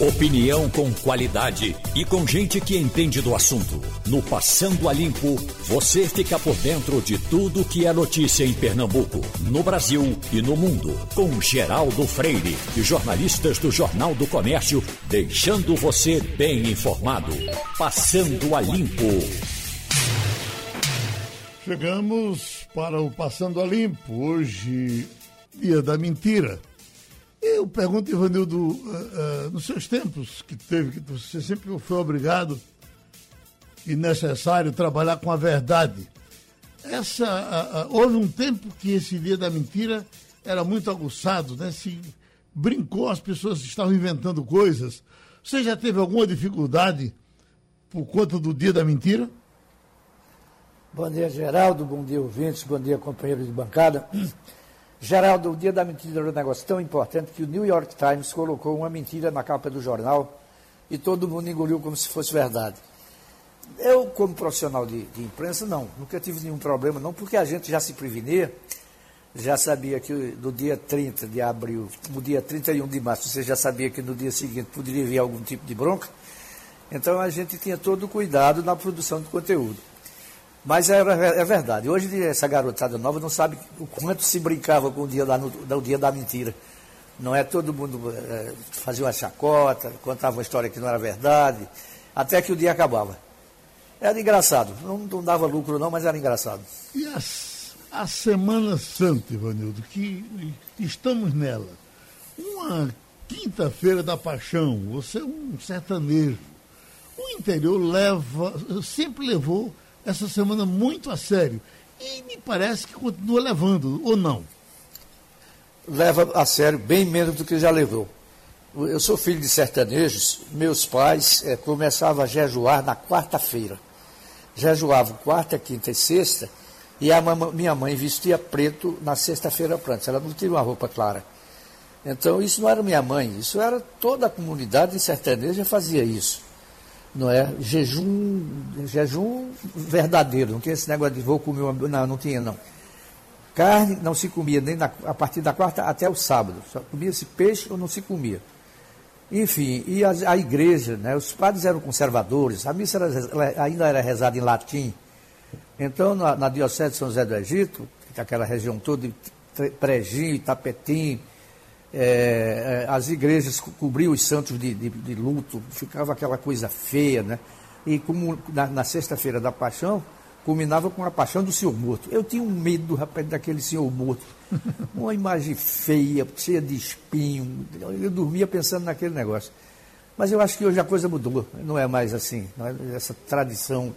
Opinião com qualidade e com gente que entende do assunto. No Passando a Limpo, você fica por dentro de tudo que é notícia em Pernambuco, no Brasil e no mundo. Com Geraldo Freire e jornalistas do Jornal do Comércio, deixando você bem informado. Passando a Limpo. Chegamos para o Passando a Limpo, hoje, dia da mentira. Eu pergunto, Ivanildo, uh, uh, nos seus tempos que teve, que você sempre foi obrigado e necessário trabalhar com a verdade. Essa, uh, houve um tempo que esse dia da mentira era muito aguçado, né? Se brincou, as pessoas estavam inventando coisas. Você já teve alguma dificuldade por conta do dia da mentira? Bom dia, Geraldo. Bom dia, ouvintes. Bom dia, companheiros de bancada. Geraldo, o dia da mentira era um negócio tão importante que o New York Times colocou uma mentira na capa do jornal e todo mundo engoliu como se fosse verdade. Eu, como profissional de, de imprensa, não, nunca tive nenhum problema, não, porque a gente já se prevenia, já sabia que do dia 30 de abril, no dia 31 de março, você já sabia que no dia seguinte poderia vir algum tipo de bronca, então a gente tinha todo o cuidado na produção de conteúdo. Mas é, é, verdade. Hoje essa garotada nova não sabe o quanto se brincava com o dia, da, no, dia da mentira. Não é todo mundo é, fazia uma chacota, contava uma história que não era verdade, até que o dia acabava. Era engraçado. Não, não dava lucro não, mas era engraçado. E a Semana Santa, Ivanildo, que estamos nela. Uma quinta-feira da paixão, você é um sertanejo. O interior leva, sempre levou essa semana muito a sério. E me parece que continua levando, ou não? Leva a sério bem menos do que já levou. Eu sou filho de sertanejos, meus pais é, começavam a jejuar na quarta-feira. Jejuavam quarta, quinta e sexta, e a minha mãe vestia preto na sexta-feira antes. Ela não tinha uma roupa clara. Então, isso não era minha mãe, isso era toda a comunidade sertaneja fazia isso não é? Jejum, jejum verdadeiro, não tinha esse negócio de vou comer uma, não, não tinha não. Carne não se comia nem na, a partir da quarta até o sábado, só comia-se peixe ou não se comia. Enfim, e a, a, igreja, né, os padres eram conservadores, a missa era, ainda era rezada em latim. Então, na, na Diocese de São José do Egito, aquela região toda, Prejinho, Itapetim, é, é, as igrejas cobriam os santos de, de, de, luto, ficava aquela coisa feia, né? E como na, na sexta-feira da paixão, culminava com a paixão do senhor morto. Eu tinha um medo, rapaz, daquele senhor morto. Uma imagem feia, cheia de espinho. Eu dormia pensando naquele negócio. Mas eu acho que hoje a coisa mudou. Não é mais assim. É essa tradição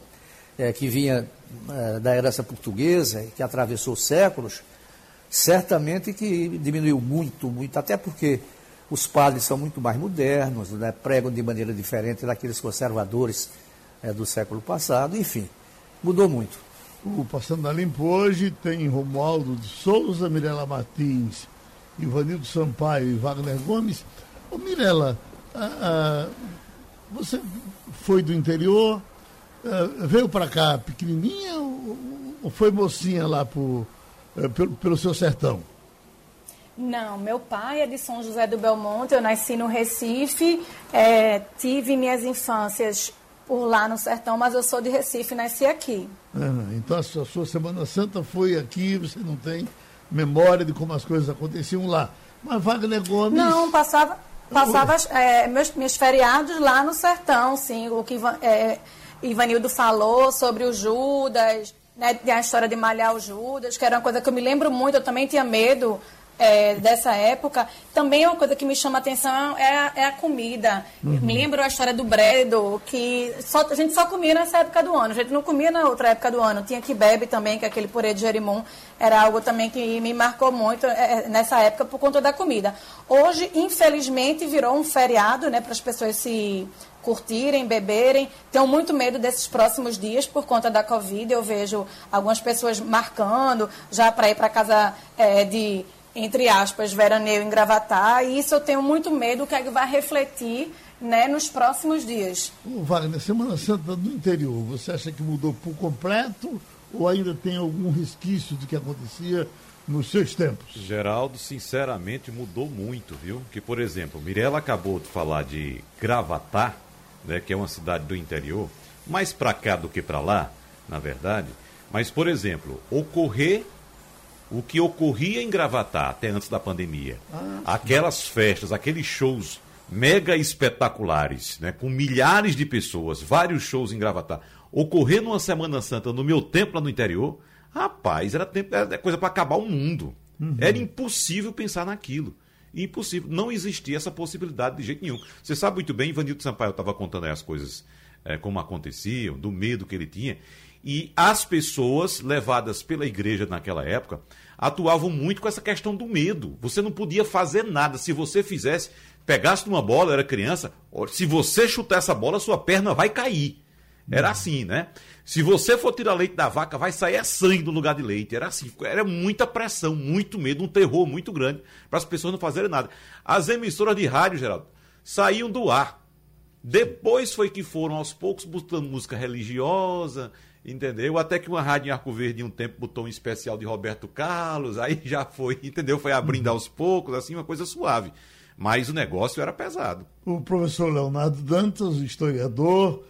é, que vinha é, da herança portuguesa, que atravessou séculos, certamente que diminuiu muito, muito, até porque os padres são muito mais modernos, né, pregam de maneira diferente daqueles conservadores é, do século passado, enfim, mudou muito. O Passando a Limpo hoje tem Romualdo de Souza, Mirela Martins, Ivanildo Sampaio e Wagner Gomes. Ô Mirela, ah, ah, você foi do interior, ah, veio para cá pequenininha ou, ou foi mocinha lá por pelo, pelo seu sertão? Não, meu pai é de São José do Belmonte, eu nasci no Recife, é, tive minhas infâncias por lá no sertão, mas eu sou de Recife nasci aqui. É, então a sua, a sua, Semana Santa foi aqui, você não tem memória de como as coisas aconteciam lá. Mas Wagner Gomes. Não, passava, passava é, meus, meus feriados lá no sertão, sim. O que é, Ivanildo falou sobre o Judas né, a história de malhar o Judas, que era uma coisa que eu me lembro muito, eu também tinha medo é, dessa época. Também uma coisa que me chama a atenção é a, é a comida. Uhum. Me lembro a história do bredo, que só, a gente só comia nessa época do ano, a gente não comia na outra época do ano. Tinha que bebe também, que aquele purê de jerimum, era algo também que me marcou muito é, é, nessa época por conta da comida. Hoje, infelizmente, virou um feriado, né, para as pessoas se curtirem, beberem. Tenho muito medo desses próximos dias por conta da Covid. Eu vejo algumas pessoas marcando já para ir para casa é, de, entre aspas, veraneio em Gravatar. E isso eu tenho muito medo que, é que vai refletir né, nos próximos dias. Ô, Wagner, Semana Santa no interior, você acha que mudou por completo ou ainda tem algum resquício do que acontecia nos seus tempos? Geraldo, sinceramente, mudou muito, viu? Que, por exemplo, Mirella acabou de falar de Gravatar, né, que é uma cidade do interior, mais para cá do que para lá, na verdade. Mas, por exemplo, ocorrer o que ocorria em Gravatar até antes da pandemia. Ah, Aquelas festas, aqueles shows mega espetaculares, né, com milhares de pessoas, vários shows em Gravatar, ocorrer numa Semana Santa no meu tempo lá no interior, rapaz, era, tempo, era coisa para acabar o mundo. Uhum. Era impossível pensar naquilo. Impossível. Não existia essa possibilidade de jeito nenhum. Você sabe muito bem, Ivanildo Sampaio estava contando aí as coisas é, como aconteciam, do medo que ele tinha. E as pessoas levadas pela igreja naquela época atuavam muito com essa questão do medo. Você não podia fazer nada. Se você fizesse, pegasse uma bola, era criança, se você chutar essa bola, sua perna vai cair. Era uhum. assim, né? Se você for tirar leite da vaca, vai sair é sangue no lugar de leite. Era assim, era muita pressão, muito medo, um terror muito grande para as pessoas não fazerem nada. As emissoras de rádio, Geraldo, saíam do ar. Depois foi que foram aos poucos botando música religiosa, entendeu? Até que uma rádio em Arco Verde, um tempo, botou um especial de Roberto Carlos, aí já foi, entendeu? Foi abrindo aos poucos, assim, uma coisa suave. Mas o negócio era pesado. O professor Leonardo Dantas, historiador,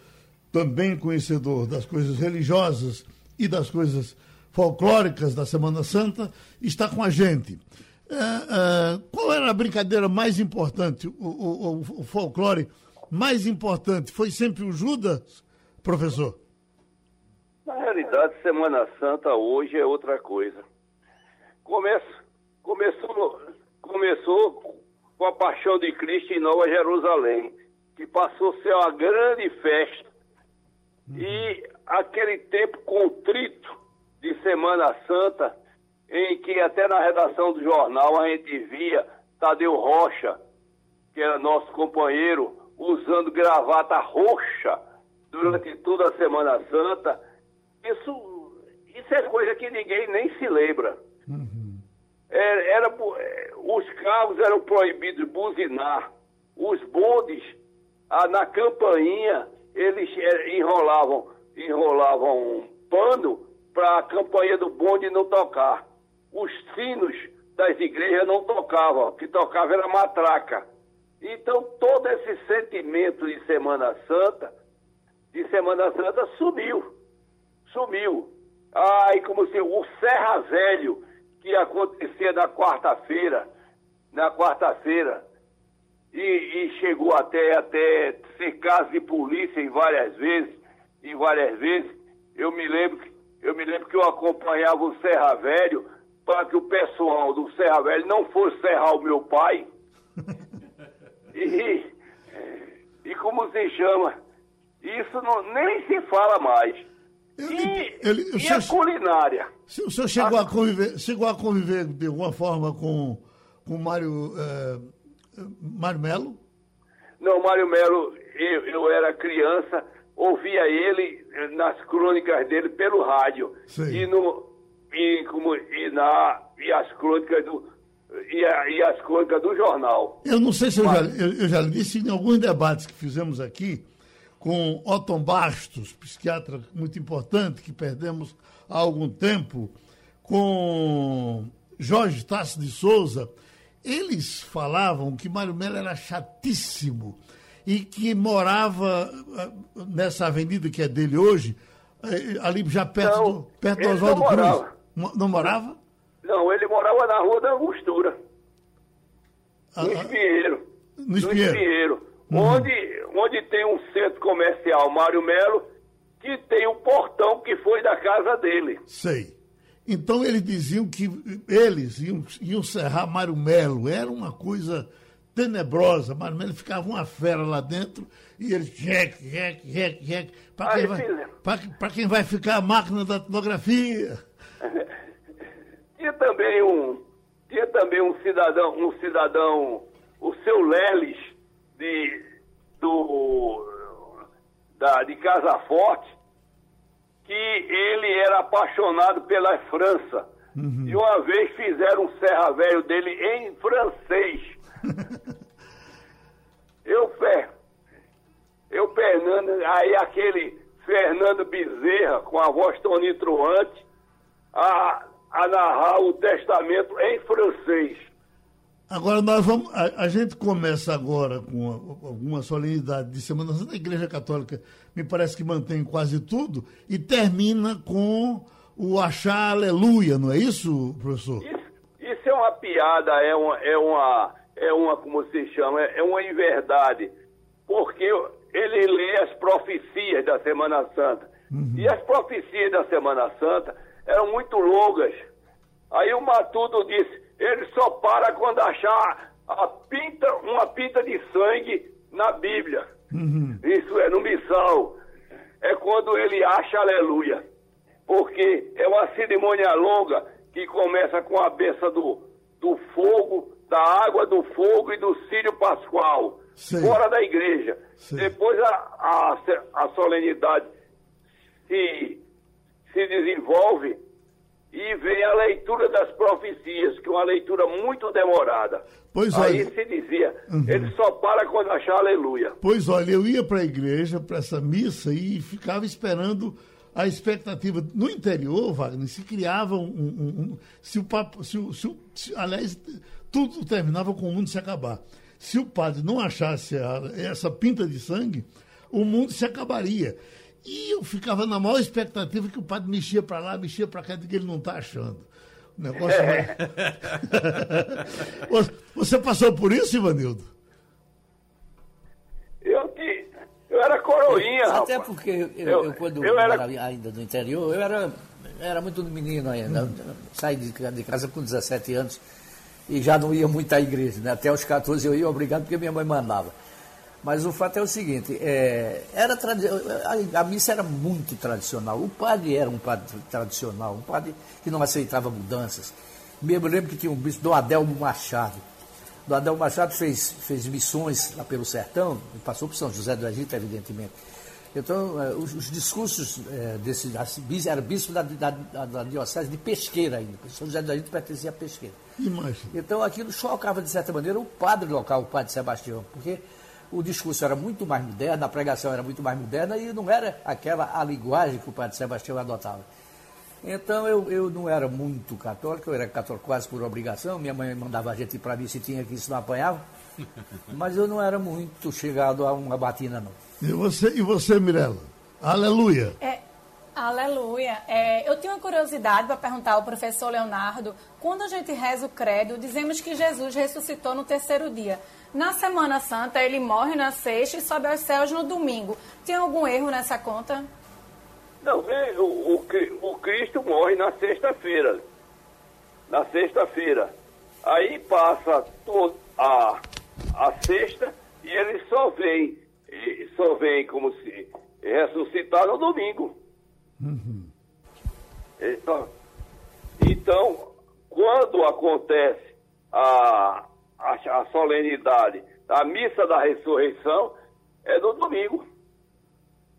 também conhecedor das coisas religiosas e das coisas folclóricas da Semana Santa, está com a gente. É, é, qual era a brincadeira mais importante, o, o, o, folclore mais importante? Foi sempre o Judas, professor? Na realidade, Semana Santa hoje é outra coisa. Começa, começou, começou com a paixão de Cristo em Nova Jerusalém, que passou a ser uma grande festa e aquele tempo contrito de Semana Santa, em que até na redação do jornal a gente via Tadeu Rocha, que era nosso companheiro, usando gravata roxa durante toda a Semana Santa. Isso, isso é coisa que ninguém nem se lembra. Uhum. Era, era, os carros eram proibidos de buzinar, os bondes ah, na campainha eles eh, enrolavam, enrolavam um pano para a campanha do bonde não tocar. Os sinos das igrejas não tocavam, o que tocava era matraca. Então todo esse sentimento de Semana Santa, de Semana Santa sumiu. Sumiu. Ai, como se o Serra Velho, que acontecia na quarta-feira, na quarta-feira, e, e, chegou até, até ser caso de polícia em várias vezes, em várias vezes. Eu me lembro, eu me lembro que eu acompanhava o Serra Velho para que o pessoal do Serra Velho não fosse serrar o meu pai. e, e como se chama? Isso não, nem se fala mais. e, ele, e senhor, a culinária? O senhor chegou a, a conviver, chegou a conviver de alguma forma com, com o Mário. Eh Mário Melo? Não, Mário Melo, eu, eu era criança, ouvia ele nas crônicas dele pelo rádio. E, no, e, como, e, na, e as crônicas do, e, a, e, as crônicas do jornal. Eu não sei se eu, Mas... já, eu, eu, já disse em alguns debates que fizemos aqui com Otton Bastos, psiquiatra muito importante que perdemos há algum tempo, com Jorge Tasso de Souza, eles falavam que Mário Melo era chatíssimo e que morava ah, nessa avenida que é dele hoje, eh, ali já perto não, do, perto do Oswaldo Cruz. Não morava? Não, ele morava na Rua da Angostura. Ah, no ah. Espinheiro. No Espinheiro. No Espinheiro uhum. onde, onde tem um centro comercial Mário Melo, que tem um portão que foi da casa dele. Sei. Então eles diziam que eles iam, iam serrar Mário Melo. Era uma coisa tenebrosa. Mário Melo ficava uma fera lá dentro e eles jeque, jeque, jeque, jeque. Para quem, vai, quem vai ficar a máquina da etnografia. tinha também um, tinha também um cidadão, um cidadão, o seu Leles, de, do, da, de Casa Forte, que ele era apaixonado pela França. Uhum. E uma vez fizeram um serra velho dele em francês. eu, eu, Fernando, aí aquele Fernando Bezerra, com a voz tonitruante, a, a narrar o testamento em francês. Agora nós vamos. A, a, gente começa agora com alguma solenidade de Semana Santa. Igreja Católica me parece que mantém quase tudo e termina com o achar aleluia, não é isso, professor? Isso, isso é uma piada, é uma, é uma, é uma como se chama, é, é uma inverdade. Porque ele lê as profecias da Semana Santa. Uhum. E as profecias da Semana Santa eram muito longas. Aí o Matuto disse ele só para quando achar a pinta, uma pinta de sangue na Bíblia. Uhum. Isso é no missal. É quando ele acha aleluia. Porque é uma cerimônia longa que começa com a benção do, do fogo, da água do fogo e do sírio pascual, Sim. fora da igreja. Sim. Depois a, a, a solenidade se, se desenvolve e vem a leitura das profecias, que é uma leitura muito demorada. Pois Aí olha, se dizia, uhum. ele só para quando achar aleluia. Pois olha, eu ia para a igreja, para essa missa, e ficava esperando a expectativa. No interior, Wagner, se criava um. um, um se o papo. Se, o, se, o, se, aliás, tudo terminava com o mundo se acabar. Se o padre não achasse a, essa pinta de sangue, o mundo se acabaria. E eu ficava na maior expectativa que o padre mexia para lá, mexia para cá, de que ele não está achando. O negócio é. Você passou por isso, Ivanildo? Eu, te, eu era coroinha. Até rapaz. porque eu, eu, eu quando eu era... ainda do interior, eu era, era muito menino ainda. Hum. Saí de, de casa com 17 anos e já não ia muito à igreja. Né? Até os 14 eu ia obrigado porque minha mãe mandava. Mas o fato é o seguinte, é, era a, a, missa era muito tradicional. O padre era um padre tradicional, um padre que não aceitava mudanças. Me lembro que tinha um bispo, do Adelmo Machado. Do Adelmo Machado fez, fez missões lá pelo sertão, passou por São José do Egito, evidentemente. Então, é, os, os, discursos é, desse era bispo da, da, da, diocese de Pesqueira ainda. São José do Egito pertencia a Pesqueira. Imagina. Então, aquilo chocava, de certa maneira, o padre local, o padre Sebastião, porque o discurso era muito mais moderno, a pregação era muito mais moderna e não era aquela a linguagem que o padre Sebastião adotava. Então eu, eu não era muito católico, eu era católico quase por obrigação, minha mãe mandava a gente ir para mim se tinha que isso não apanhava, mas eu não era muito chegado a uma batina não. E você, e você Mirella? Aleluia! É, aleluia! É, eu tenho uma curiosidade para perguntar ao professor Leonardo, quando a gente reza o credo, dizemos que Jesus ressuscitou no terceiro dia. Na Semana Santa, ele morre na sexta e sobe aos céus no domingo. Tem algum erro nessa conta? Não, o, o, o Cristo morre na sexta-feira. Na sexta-feira. Aí passa toda a, a sexta e ele só vem, só vem como se ressuscitar no domingo. Uhum. Então, então, quando acontece a, a, a solenidade da missa da ressurreição é no domingo.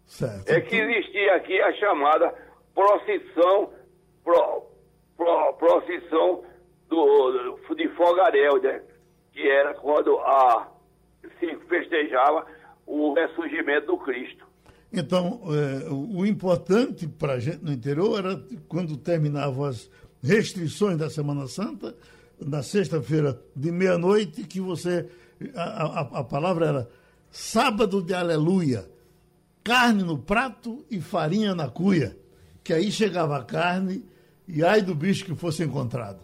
Certo. É que existia aqui a chamada procissão, pro, pro, procissão do, de Fogaréu, né? que era quando a, se festejava o ressurgimento do Cristo. Então, é, o importante para a gente no interior era quando terminavam as restrições da Semana Santa, na sexta-feira de meia-noite, que você. A, a, a, palavra era sábado de aleluia. Carne no prato e farinha na cuia. Que aí chegava a carne e ai do bicho que fosse encontrado.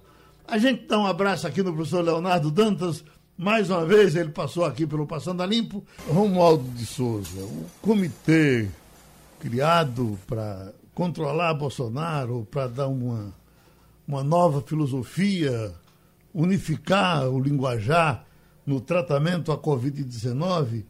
A gente dá um abraço aqui no professor Leonardo Dantas. Mais uma vez, ele passou aqui pelo Passando a Limpo. Romualdo de Souza, o comitê criado para controlar Bolsonaro, para dar uma, uma nova filosofia unificar o linguajar no tratamento à Covid-19,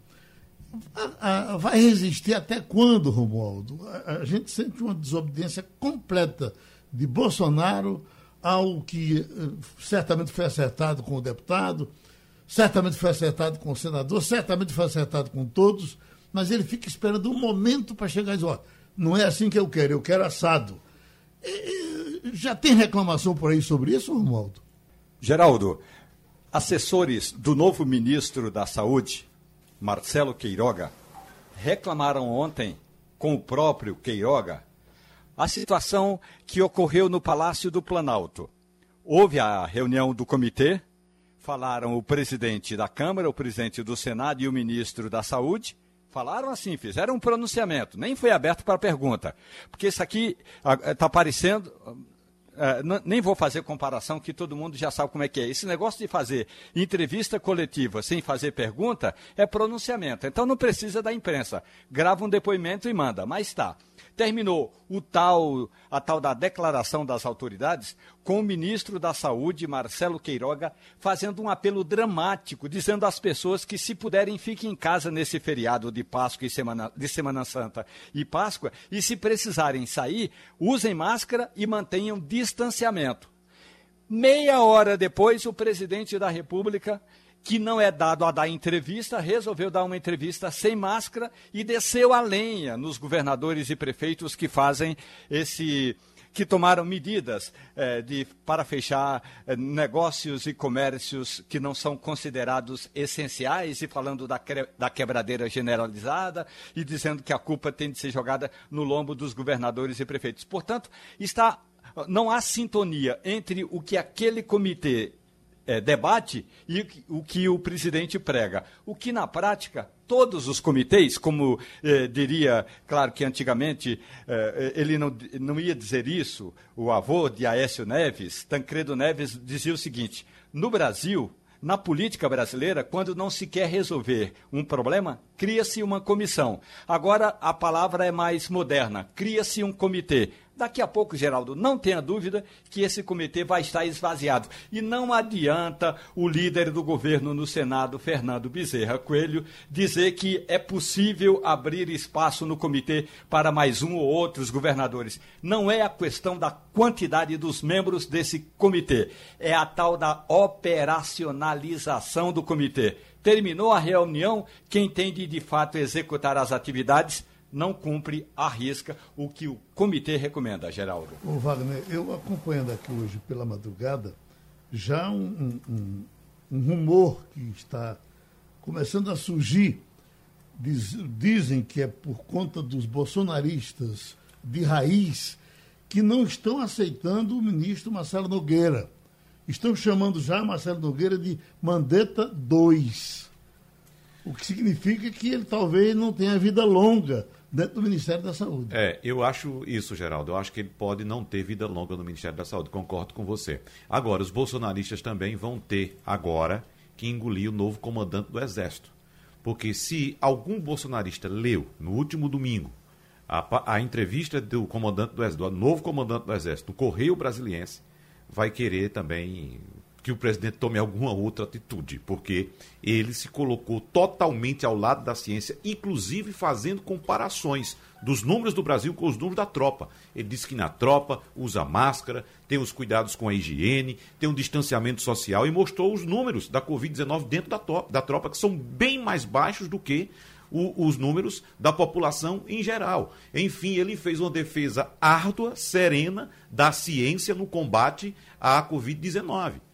vai resistir até quando, Romualdo? A, gente sente uma desobediência completa de Bolsonaro ao que eh, certamente foi acertado com o deputado, certamente foi acertado com o senador, certamente foi acertado com todos, mas ele fica esperando um momento para chegar e dizer, ó, não é assim que eu quero, eu quero assado. E, já tem reclamação por aí sobre isso, Romualdo? Geraldo, assessores do novo ministro da Saúde, Marcelo Queiroga, reclamaram ontem com o próprio Queiroga a situação que ocorreu no Palácio do Planalto. Houve a reunião do comitê, falaram o presidente da Câmara, o presidente do Senado e o ministro da Saúde. Falaram assim, fizeram um pronunciamento, nem foi aberto para pergunta. Porque isso aqui está parecendo. Uh, nem vou fazer comparação, que todo mundo já sabe como é que é. Esse negócio de fazer entrevista coletiva sem fazer pergunta é pronunciamento. Então não precisa da imprensa. Grava um depoimento e manda. Mas tá terminou o tal, a tal da declaração das autoridades com o ministro da Saúde, Marcelo Queiroga, fazendo um apelo dramático, dizendo às pessoas que se puderem fiquem em casa nesse feriado de Páscoa e Semana, de Semana Santa e Páscoa, e se precisarem sair, usem máscara e mantenham distanciamento. Meia hora depois, o presidente da República que não é dado a dar entrevista, resolveu dar uma entrevista sem máscara e desceu a lenha nos governadores e prefeitos que fazem esse que tomaram medidas eh, de, para fechar eh, negócios e comércios que não são considerados essenciais, e falando da, da quebradeira generalizada, e dizendo que a culpa tem de ser jogada no lombo dos governadores e prefeitos. Portanto, está, não há sintonia entre o que aquele comitê é, debate e o que o presidente prega. O que, na prática, todos os comitês, como eh, diria, claro que antigamente eh, ele não, não ia dizer isso, o avô de Aécio Neves, Tancredo Neves, dizia o seguinte: no Brasil, na política brasileira, quando não se quer resolver um problema, cria-se uma comissão. Agora a palavra é mais moderna: cria-se um comitê. Daqui a pouco, Geraldo, não tenha dúvida que esse comitê vai estar esvaziado. E não adianta o líder do governo no Senado, Fernando Bezerra Coelho, dizer que é possível abrir espaço no comitê para mais um ou outros governadores. Não é a questão da quantidade dos membros desse comitê, é a tal da operacionalização do comitê. Terminou a reunião, quem tem de de fato executar as atividades não cumpre à risca o que o comitê recomenda, Geraldo. Ô Wagner, eu acompanhando aqui hoje pela madrugada, já um, um, um rumor que está começando a surgir, diz, dizem que é por conta dos bolsonaristas de raiz que não estão aceitando o ministro Marcelo Nogueira. Estão chamando já Marcelo Nogueira de Mandetta 2. O que significa que ele talvez não tenha vida longa dentro do Ministério da Saúde. É, eu acho isso, Geraldo. Eu acho que ele pode não ter vida longa no Ministério da Saúde. Concordo com você. Agora, os bolsonaristas também vão ter agora que engolir o novo comandante do Exército. Porque se algum bolsonarista leu no último domingo a, a entrevista do comandante do Exército, do novo comandante do Exército, no Correio Brasiliense, vai querer também que o presidente tome alguma outra atitude, porque ele se colocou totalmente ao lado da ciência, inclusive fazendo comparações dos números do Brasil com os números da tropa. Ele disse que na tropa usa máscara, tem os cuidados com a higiene, tem um distanciamento social e mostrou os números da Covid-19 dentro da, da tropa, que são bem mais baixos do que o, os números da população em geral. Enfim, ele fez uma defesa árdua, serena da ciência no combate à Covid-19.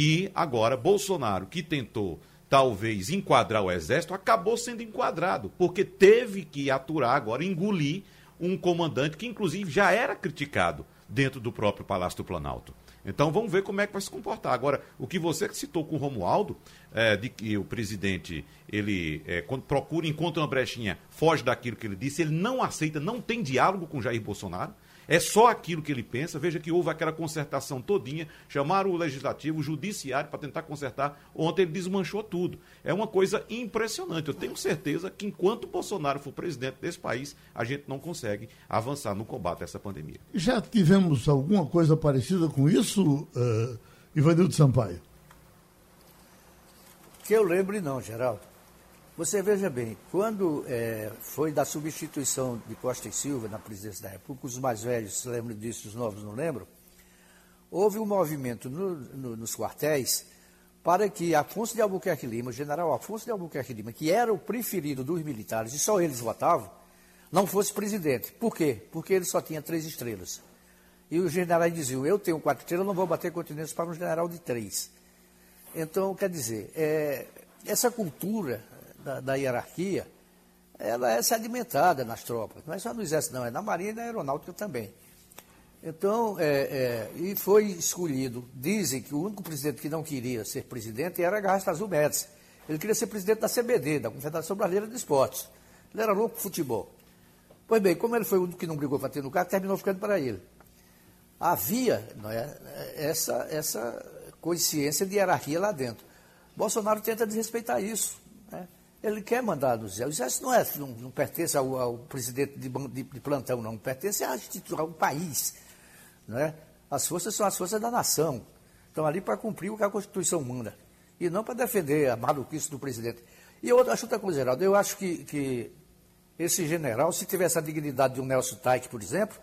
E agora, Bolsonaro, que tentou talvez enquadrar o exército, acabou sendo enquadrado, porque teve que aturar agora, engolir um comandante que, inclusive, já era criticado dentro do próprio Palácio do Planalto. Então vamos ver como é que vai se comportar. Agora, o que você citou com o Romualdo, é, de que o presidente, ele, é, quando procura, encontra uma brechinha, foge daquilo que ele disse, ele não aceita, não tem diálogo com Jair Bolsonaro. É só aquilo que ele pensa. Veja que houve aquela concertação todinha, chamaram o legislativo, o judiciário para tentar consertar. Ontem ele desmanchou tudo. É uma coisa impressionante. Eu tenho certeza que enquanto Bolsonaro for presidente desse país, a gente não consegue avançar no combate a essa pandemia. Já tivemos alguma coisa parecida com isso, uh, Ivanildo Sampaio? Que eu lembre não, Geraldo. Você veja bem, quando é, foi da substituição de Costa e Silva na presidência da República, os mais velhos se lembram disso, os novos não lembram, houve um movimento no, no, nos quartéis para que Afonso de Albuquerque Lima, o general Afonso de Albuquerque Lima, que era o preferido dos militares e só eles votavam, não fosse presidente. Por quê? Porque ele só tinha três estrelas. E os generais diziam, eu tenho quatro estrelas, não vou bater continência para um general de três. Então, quer dizer, é, essa cultura da, da, hierarquia, ela é sedimentada nas tropas. Não é só no exército, não, é na marinha e na aeronáutica também. Então, é, é, e foi escolhido. Dizem que o único presidente que não queria ser presidente era Garrastazu Azul Médici. Ele queria ser presidente da CBD, da Confederação Brasileira de Esportes. Ele era louco por futebol. Pois bem, como ele foi o único que não brigou para ter no cargo, terminou ficando para ele. Havia não é, essa, essa consciência de hierarquia lá dentro. Bolsonaro tenta desrespeitar isso. Ele quer mandar no Zé. O Exército não, é, não, não pertence ao, ao presidente de, de, de, plantão, não. Pertence à ao país. Né? As forças são as forças da nação. Estão ali para cumprir o que a Constituição manda. E não para defender a maluquice do presidente. E eu acho outra coisa, Geraldo. Eu acho que, que esse general, se tivesse a dignidade de um Nelson Taik, por exemplo,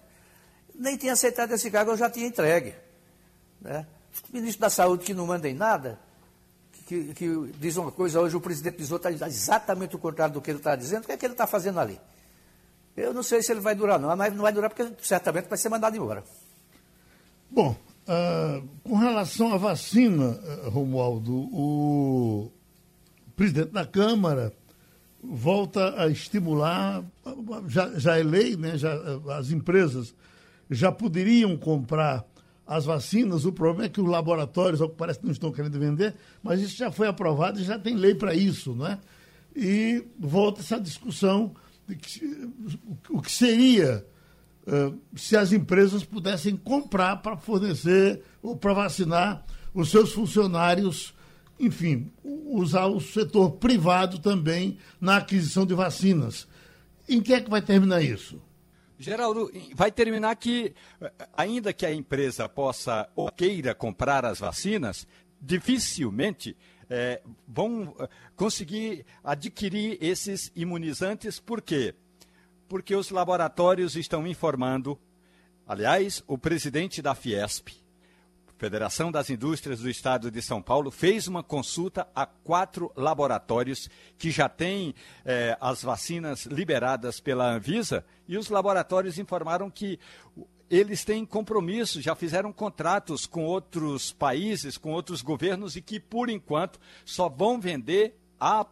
nem tinha aceitado esse cargo, eu já tinha entregue. Né? Ministro da Saúde que não manda em nada, que, que diz uma coisa, hoje o presidente diz outra, exatamente o contrário do que ele está dizendo, o que é que ele está fazendo ali? Eu não sei se ele vai durar, não, mas não vai durar porque certamente vai ser mandado embora. Bom, uh, com relação à vacina, uh, Romualdo, o presidente da Câmara volta a estimular, já, já é lei, né, já, as empresas já poderiam comprar as vacinas, o problema é que os laboratórios, ao que parece, não estão querendo vender, mas isso já foi aprovado e já tem lei para isso, não é? E volta essa discussão de que, o que seria uh, se as empresas pudessem comprar para fornecer ou para vacinar os seus funcionários, enfim, usar o setor privado também na aquisição de vacinas. Em que é que vai terminar isso? Geraldo, vai terminar que, ainda que a empresa possa ou queira comprar as vacinas, dificilmente é, vão eh, conseguir adquirir esses imunizantes. Por quê? Porque os laboratórios estão informando. Aliás, o presidente da Fiesp, Federação das Indústrias do Estado de São Paulo fez uma consulta a quatro laboratórios que já têm eh, as vacinas liberadas pela Anvisa e os laboratórios informaram que eles têm compromisso, já fizeram contratos com outros países, com outros governos e que, por enquanto, só vão vender a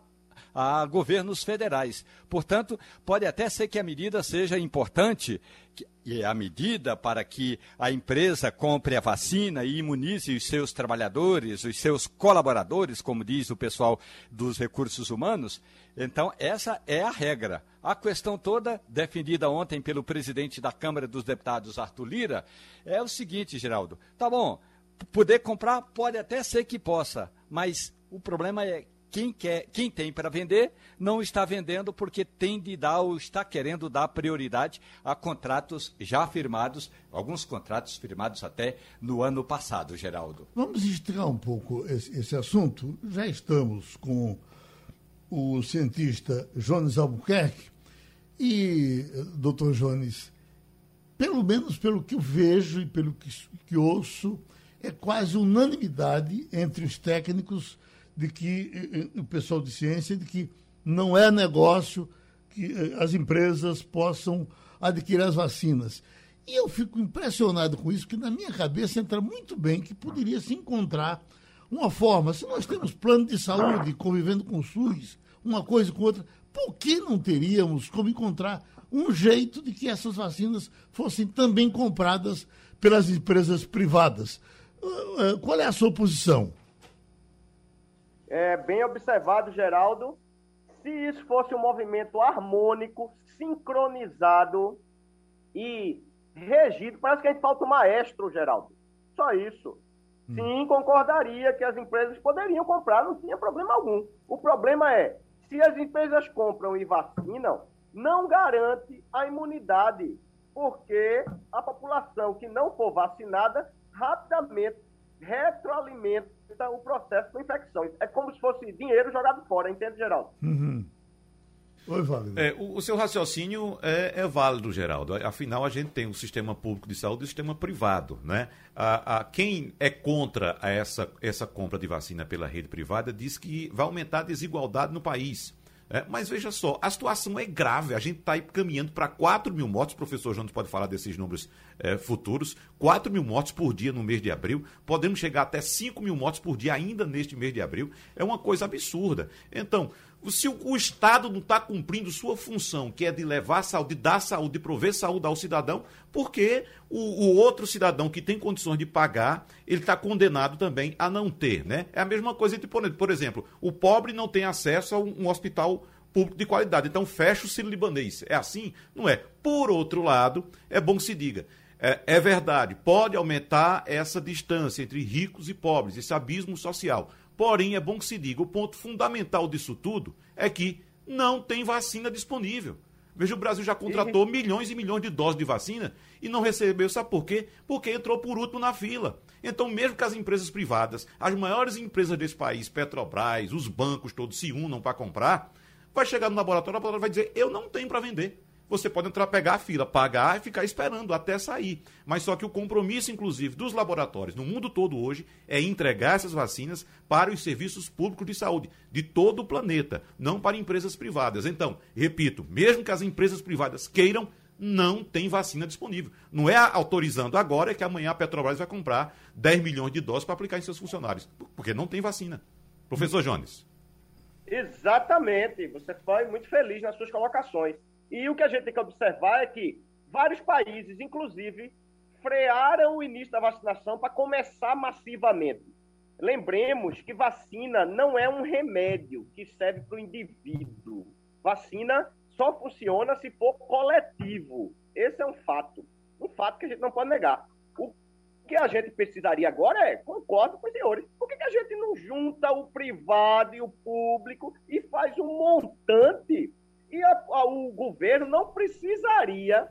a governos federais. Portanto, pode até ser que a medida seja importante, e a medida para que a empresa compre a vacina e imunize os seus trabalhadores, os seus colaboradores, como diz o pessoal dos recursos humanos. Então, essa é a regra. A questão toda, defendida ontem pelo presidente da Câmara dos Deputados, Arthur Lira, é o seguinte, Geraldo. Tá bom, poder comprar pode até ser que possa, mas o problema é quem, quer, quem tem para vender não está vendendo porque tem de dar ou está querendo dar prioridade a contratos já firmados, alguns contratos firmados até no ano passado, Geraldo. Vamos esticar um pouco esse, esse assunto. Já estamos com o cientista Jones Albuquerque e, doutor Jones, pelo menos pelo que eu vejo e pelo que, que ouço, é quase unanimidade entre os técnicos de que o pessoal de ciência de que não é negócio que eh, as empresas possam adquirir as vacinas. E eu fico impressionado com isso, que na minha cabeça entra muito bem que poderia se encontrar uma forma. Se nós temos plano de saúde convivendo com o SUS, uma coisa com outra, por que não teríamos como encontrar um jeito de que essas vacinas fossem também compradas pelas empresas privadas? Eh, eh, qual é a sua posição? É, bem observado, Geraldo, se isso fosse um movimento harmônico, sincronizado e regido, parece que a gente falta um maestro, Geraldo. Só isso. Hum. Sim, concordaria que as empresas poderiam comprar, não tinha problema algum. O problema é, se as empresas compram e vacinam, não garante a imunidade, porque a população que não for vacinada rapidamente retroalimenta o processo com infecções. É como se fosse dinheiro jogado fora, entende, Geraldo? Uhum. Oi. É, o, o, seu raciocínio é, é, válido, Geraldo. Afinal, a gente tem um sistema público de saúde e um sistema privado. Né? A, a, quem é contra essa, essa compra de vacina pela rede privada diz que vai aumentar a desigualdade no país. É, mas veja só, a situação é grave. A gente está caminhando para 4 mil mortes. O professor Jones pode falar desses números é, futuros. 4 mil mortes por dia no mês de abril. Podemos chegar até 5 mil mortes por dia ainda neste mês de abril. É uma coisa absurda. Então, Se o, Estado não está cumprindo sua função, que é de levar saúde, de dar saúde, de prover saúde ao cidadão, porque o, o outro cidadão que tem condições de pagar, ele está condenado também a não ter, né? É a mesma coisa, entre, por exemplo, o pobre não tem acesso a um, um hospital público de qualidade. Então fecha o Ciro Libanês. É assim? Não é. Por outro lado, é bom que se diga. É, é, verdade, pode aumentar essa distância entre ricos e pobres, esse abismo social. Porém, é bom que se diga: o ponto fundamental disso tudo é que não tem vacina disponível. Veja, o Brasil já contratou milhões e milhões de doses de vacina e não recebeu. Sabe por quê? Porque entrou por último na fila. Então, mesmo que as empresas privadas, as maiores empresas desse país, Petrobras, os bancos todos se unam para comprar, vai chegar no laboratório, o laboratório vai dizer: eu não tenho para vender você pode entrar, pegar a fila, pagar e ficar esperando até sair. Mas só que o compromisso, inclusive, dos laboratórios no mundo todo hoje é entregar essas vacinas para os serviços públicos de saúde de todo o planeta, não para empresas privadas. Então, repito, mesmo que as empresas privadas queiram, não tem vacina disponível. Não é autorizando agora que amanhã a Petrobras vai comprar 10 milhões de doses para aplicar em seus funcionários, porque não tem vacina. Professor Jones. Exatamente. Você foi muito feliz nas suas colocações. E o que a gente tem que observar é que vários países, inclusive, frearam o início da vacinação para começar massivamente. Lembremos que vacina não é um remédio que serve para o indivíduo. Vacina só funciona se for coletivo. Esse é um fato. Um fato que a gente não pode negar. O que a gente precisaria agora é, concordo com os senhores, por que, que a gente não junta o privado e o público e faz um montante e a, a, o governo não precisaria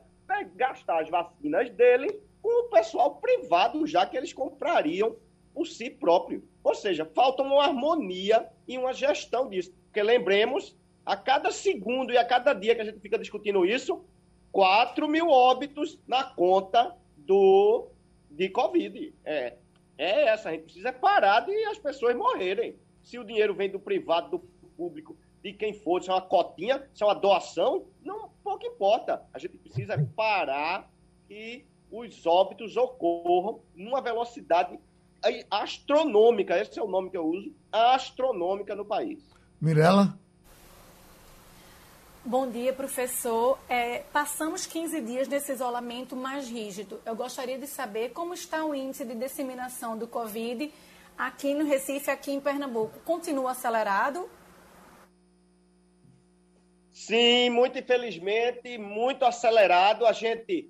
gastar as vacinas dele com o pessoal privado, já que eles comprariam por si próprio. Ou seja, falta uma harmonia e uma gestão disso. Porque lembremos, a cada segundo e a cada dia que a gente fica discutindo isso, 4 mil óbitos na conta do de Covid. É, é essa, a gente precisa parar de as pessoas morrerem. Se o dinheiro vem do privado, do público, de quem for, se é uma cotinha, se é uma doação, não pouco importa. A gente precisa parar que os óbitos ocorram numa velocidade astronômica, esse é o nome que eu uso, astronômica no país. Mirela? Bom dia, professor. É, passamos 15 dias nesse isolamento mais rígido. Eu gostaria de saber como está o índice de disseminação do Covid aqui no Recife, aqui em Pernambuco. Continua acelerado Sim, muito infelizmente, muito acelerado. A gente,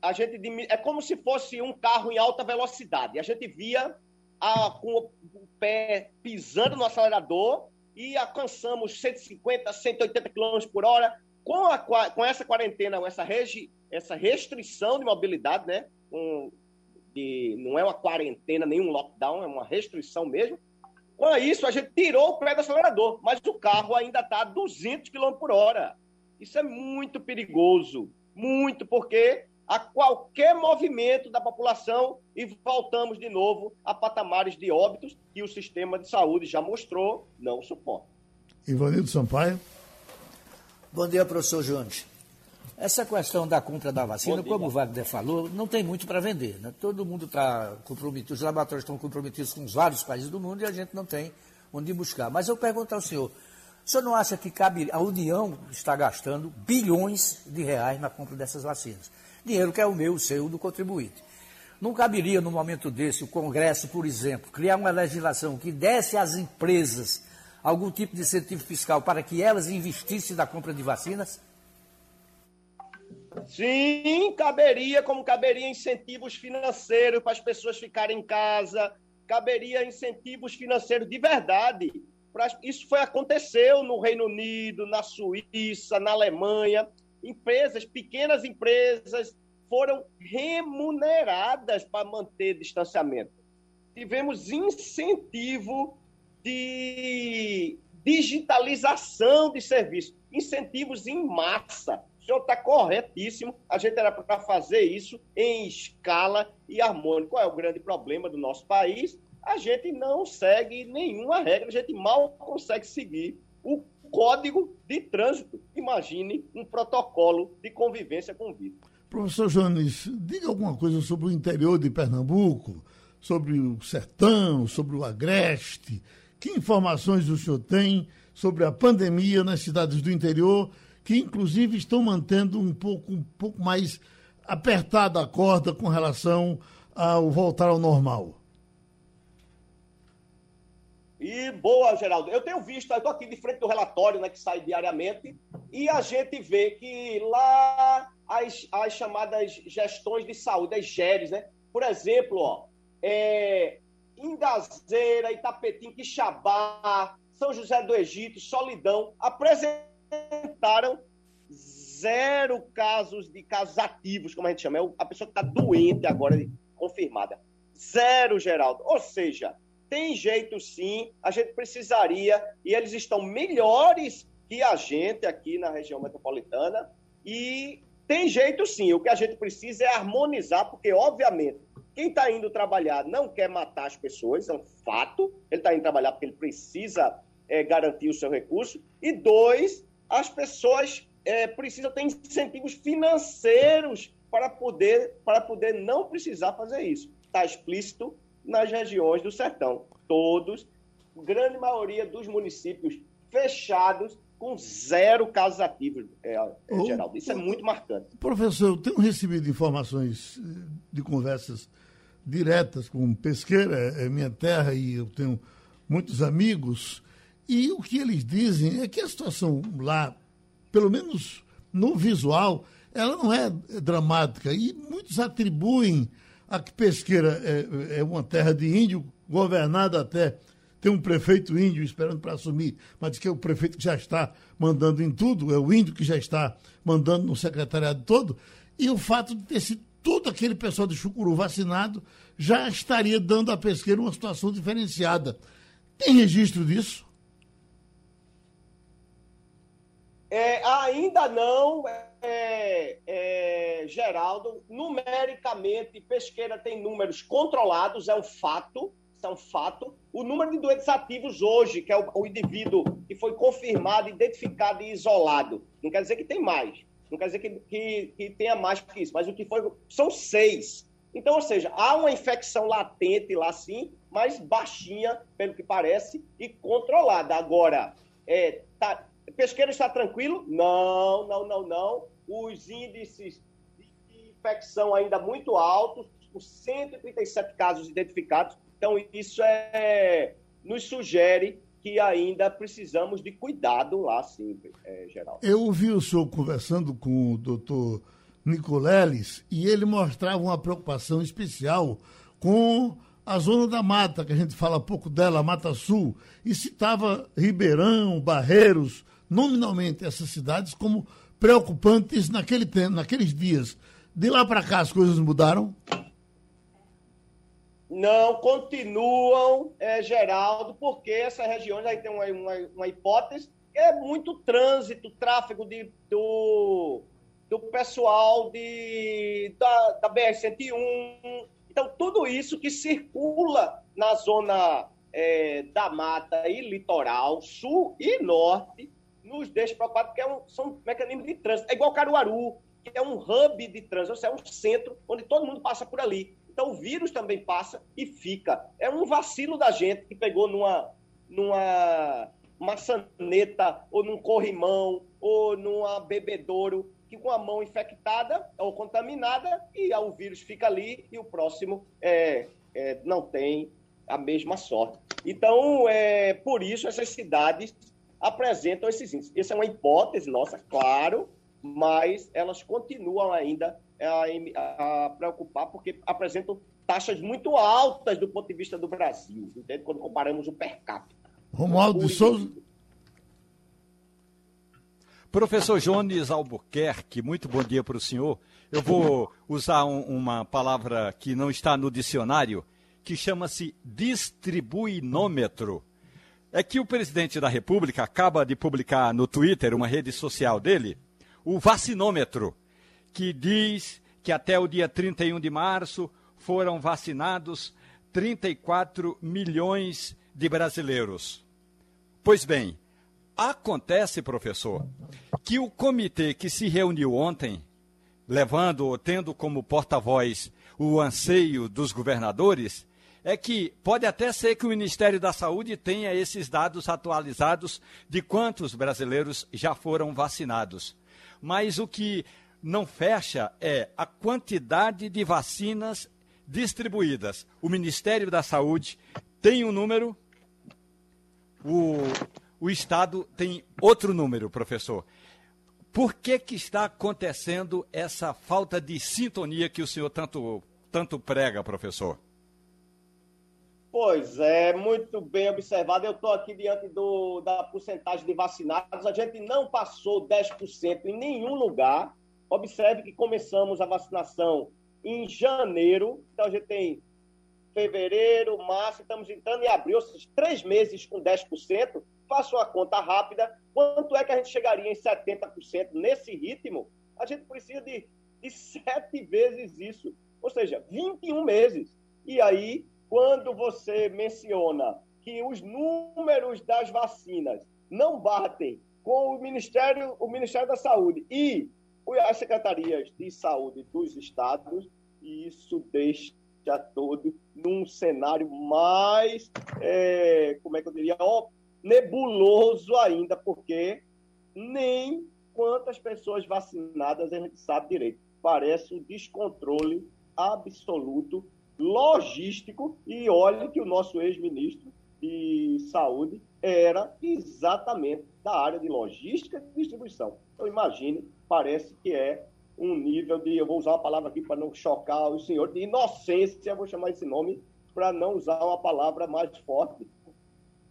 a gente é como se fosse um carro em alta velocidade. A gente via a, com o pé pisando no acelerador e alcançamos 150, 180 km por hora. Com, a, com essa quarentena, essa, regi, essa restrição de mobilidade, né? Um, de, não é uma quarentena, nenhum lockdown, é uma restrição mesmo. Com isso, a gente tirou o pé do acelerador, mas o carro ainda está a 200 km por hora. Isso é muito perigoso, muito, porque a qualquer movimento da população e voltamos de novo a patamares de óbitos que o sistema de saúde já mostrou não suporta. Ivanildo Sampaio. Bom dia, professor Jones. Essa questão da compra da vacina, como o Wagner falou, não tem muito para vender. Né? Todo mundo está comprometido, os laboratórios estão comprometidos com vários países do mundo e a gente não tem onde buscar. Mas eu pergunto ao senhor, o senhor não acha que cabe, a União está gastando bilhões de reais na compra dessas vacinas? Dinheiro que é o meu, o seu, do contribuinte. Não caberia, no momento desse, o Congresso, por exemplo, criar uma legislação que desse às empresas algum tipo de incentivo fiscal para que elas investissem na compra de vacinas? Sim, caberia, como caberia incentivos financeiros para as pessoas ficarem em casa, caberia incentivos financeiros de verdade. Isso foi aconteceu no Reino Unido, na Suíça, na Alemanha. Empresas, pequenas empresas, foram remuneradas para manter distanciamento. Tivemos incentivo de digitalização de serviços, incentivos em massa senhor está corretíssimo. A gente era para fazer isso em escala e harmônico. Qual é o grande problema do nosso país? A gente não segue nenhuma regra, a gente mal consegue seguir o código de trânsito. Imagine um protocolo de convivência com o vírus. Professor Jones, diga alguma coisa sobre o interior de Pernambuco, sobre o sertão, sobre o agreste. Que informações o senhor tem sobre a pandemia nas cidades do interior, que inclusive estão mantendo um pouco, um pouco mais apertada a corda com relação ao voltar ao normal. E boa, Geraldo. Eu tenho visto, estou aqui de frente do relatório né, que sai diariamente, e a gente vê que lá as, as chamadas gestões de saúde, as GERES, né? Por exemplo, ó, é, Ingazeira, Itapetim, Quixabá, São José do Egito, Solidão, apresentaram zero casos de casos ativos, como a gente chama. É a pessoa que está doente agora, confirmada. Zero, Geraldo. Ou seja, tem jeito sim, a gente precisaria, e eles estão melhores que a gente aqui na região metropolitana, e tem jeito sim. O que a gente precisa é harmonizar, porque, obviamente, quem está indo trabalhar não quer matar as pessoas, é um fato. Ele está indo trabalhar porque ele precisa é, garantir o seu recurso. E dois, as pessoas é, precisam ter incentivos financeiros para poder, para poder não precisar fazer isso. Está explícito nas regiões do sertão. Todos, grande maioria dos municípios fechados, com zero casos ativos, é, é, Geraldo. Isso é muito marcante. Professor, eu tenho recebido informações eh, de conversas diretas com Pesqueira, é, é minha terra e eu tenho muitos amigos, e o que eles dizem é que a situação lá, pelo menos no visual, ela não é dramática. E muitos atribuem a que Pesqueira é, é uma terra de índio, governada até tem um prefeito índio esperando para assumir, mas diz que é o prefeito que já está mandando em tudo, é o índio que já está mandando no secretariado todo. E o fato de ter sido todo aquele pessoal de Chucuru vacinado já estaria dando à pesqueira uma situação diferenciada. Tem registro disso? É, ainda não, é, é, Geraldo. Numericamente, Pesqueira tem números controlados, é um fato. É um fato. O número de doentes ativos hoje, que é o, o indivíduo que foi confirmado, identificado e isolado, não quer dizer que tem mais. Não quer dizer que, que, que tenha mais que isso, mas o que foi. São seis. Então, ou seja, há uma infecção latente lá sim, mas baixinha, pelo que parece, e controlada. Agora, é, tá, Pesqueiro está tranquilo? Não, não, não, não. Os índices de infecção ainda muito altos, com 137 casos identificados. Então, isso é, nos sugere que ainda precisamos de cuidado lá, sim, é, Geraldo. Eu ouvi o senhor conversando com o doutor Nicoleles e ele mostrava uma preocupação especial com a zona da mata, que a gente fala pouco dela, Mata Sul, e citava Ribeirão, Barreiros, nominalmente essas cidades como preocupantes naquele tempo, naqueles dias. De lá para cá as coisas mudaram? Não, continuam, é, Geraldo, porque essas regiões aí tem uma, uma, uma hipótese, é muito trânsito, tráfego de, do, do pessoal de, da, da BR-101. Então, tudo isso que circula na zona é, da mata e litoral, sul e norte, nos deixa preocupados, porque é um, são mecanismos de trânsito. É igual Caruaru, que é um hub de trânsito, é um centro onde todo mundo passa por ali. Então o vírus também passa e fica. É um vacilo da gente que pegou numa, numa maçaneta, ou num corrimão, ou numa bebedouro, que com a mão infectada ou contaminada, e o vírus fica ali e o próximo é, é, não tem a mesma sorte. Então, é, por isso essas cidades apresentam esses índices. Essa é uma hipótese nossa, claro, mas elas continuam ainda a, a, preocupar porque apresentam taxas muito altas do ponto de vista do Brasil, entende? quando comparamos o per capita. Romualdo de Souza. Professor Jones Albuquerque, muito bom dia para o senhor. Eu vou usar um, uma palavra que não está no dicionário, que chama-se distribuinômetro é que o presidente da República acaba de publicar no Twitter, uma rede social dele, o vacinômetro, que diz que até o dia 31 de março foram vacinados 34 milhões de brasileiros. Pois bem, acontece, professor, que o comitê que se reuniu ontem, levando, tendo como porta-voz o anseio dos governadores, é que pode até ser que o Ministério da Saúde tenha esses dados atualizados de quantos brasileiros já foram vacinados. Mas o que não fecha é a quantidade de vacinas distribuídas. O Ministério da Saúde tem um número, o, o Estado tem outro número, professor. Por que, que está acontecendo essa falta de sintonia que o senhor tanto, tanto prega, professor? Pois é, muito bem observado. Eu estou aqui diante do, da porcentagem de vacinados. A gente não passou 10% em nenhum lugar. Observe que começamos a vacinação em janeiro, então a gente tem fevereiro, março, estamos entrando em abril, seja, três meses com 10%. Faça uma conta rápida. Quanto é que a gente chegaria em 70% nesse ritmo? A gente precisa de, de sete vezes isso, ou seja, 21 meses. E aí quando você menciona que os números das vacinas não batem com o Ministério, o Ministério da Saúde e as secretarias de saúde dos estados, isso deixa todo num cenário mais, é, como é que eu diria, ó, nebuloso ainda, porque nem quantas pessoas vacinadas a gente sabe direito. Parece um descontrole absoluto logístico, e olhe que o nosso ex-ministro de Saúde era exatamente da área de logística e distribuição. Então, imagine, parece que é um nível de, eu vou usar uma palavra aqui para não chocar o senhor, de inocência, vou chamar esse nome, para não usar uma palavra mais forte,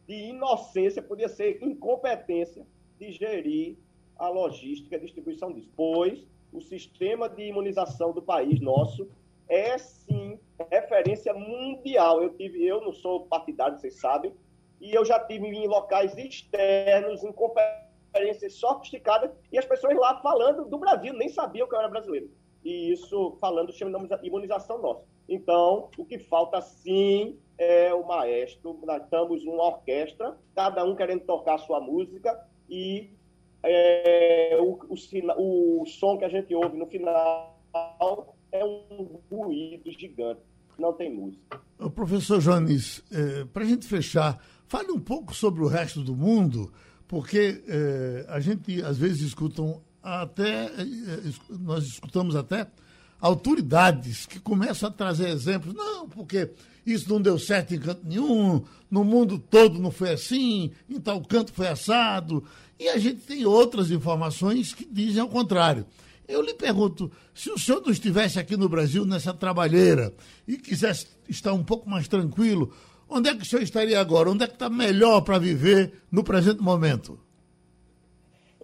de inocência, podia ser incompetência de gerir a logística e distribuição disso. Pois o sistema de imunização do país nosso é sim referência mundial. Eu tive, eu não sou partidário, vocês sabem, e eu já tive em locais externos, em conferências sofisticadas, e as pessoas lá falando do Brasil, nem sabiam que eu era brasileiro. E isso falando de imunização nossa. Então, o que falta sim é o maestro. Nós estamos uma orquestra, cada um querendo tocar a sua música, e é, o, o, o som que a gente ouve no final é um ruído gigante. Não tem música. Professor Jones, é, para a gente fechar, fale um pouco sobre o resto do mundo, porque é, a gente às vezes escutam até, é, nós escutamos até autoridades que começam a trazer exemplos. Não, porque isso não deu certo em canto nenhum, no mundo todo não foi assim, em tal canto foi assado. E a gente tem outras informações que dizem ao contrário. Eu lhe pergunto, se o senhor não estivesse aqui no Brasil nessa trabalheira e quisesse estar um pouco mais tranquilo, onde é que o senhor estaria agora? Onde é que está melhor para viver no presente momento?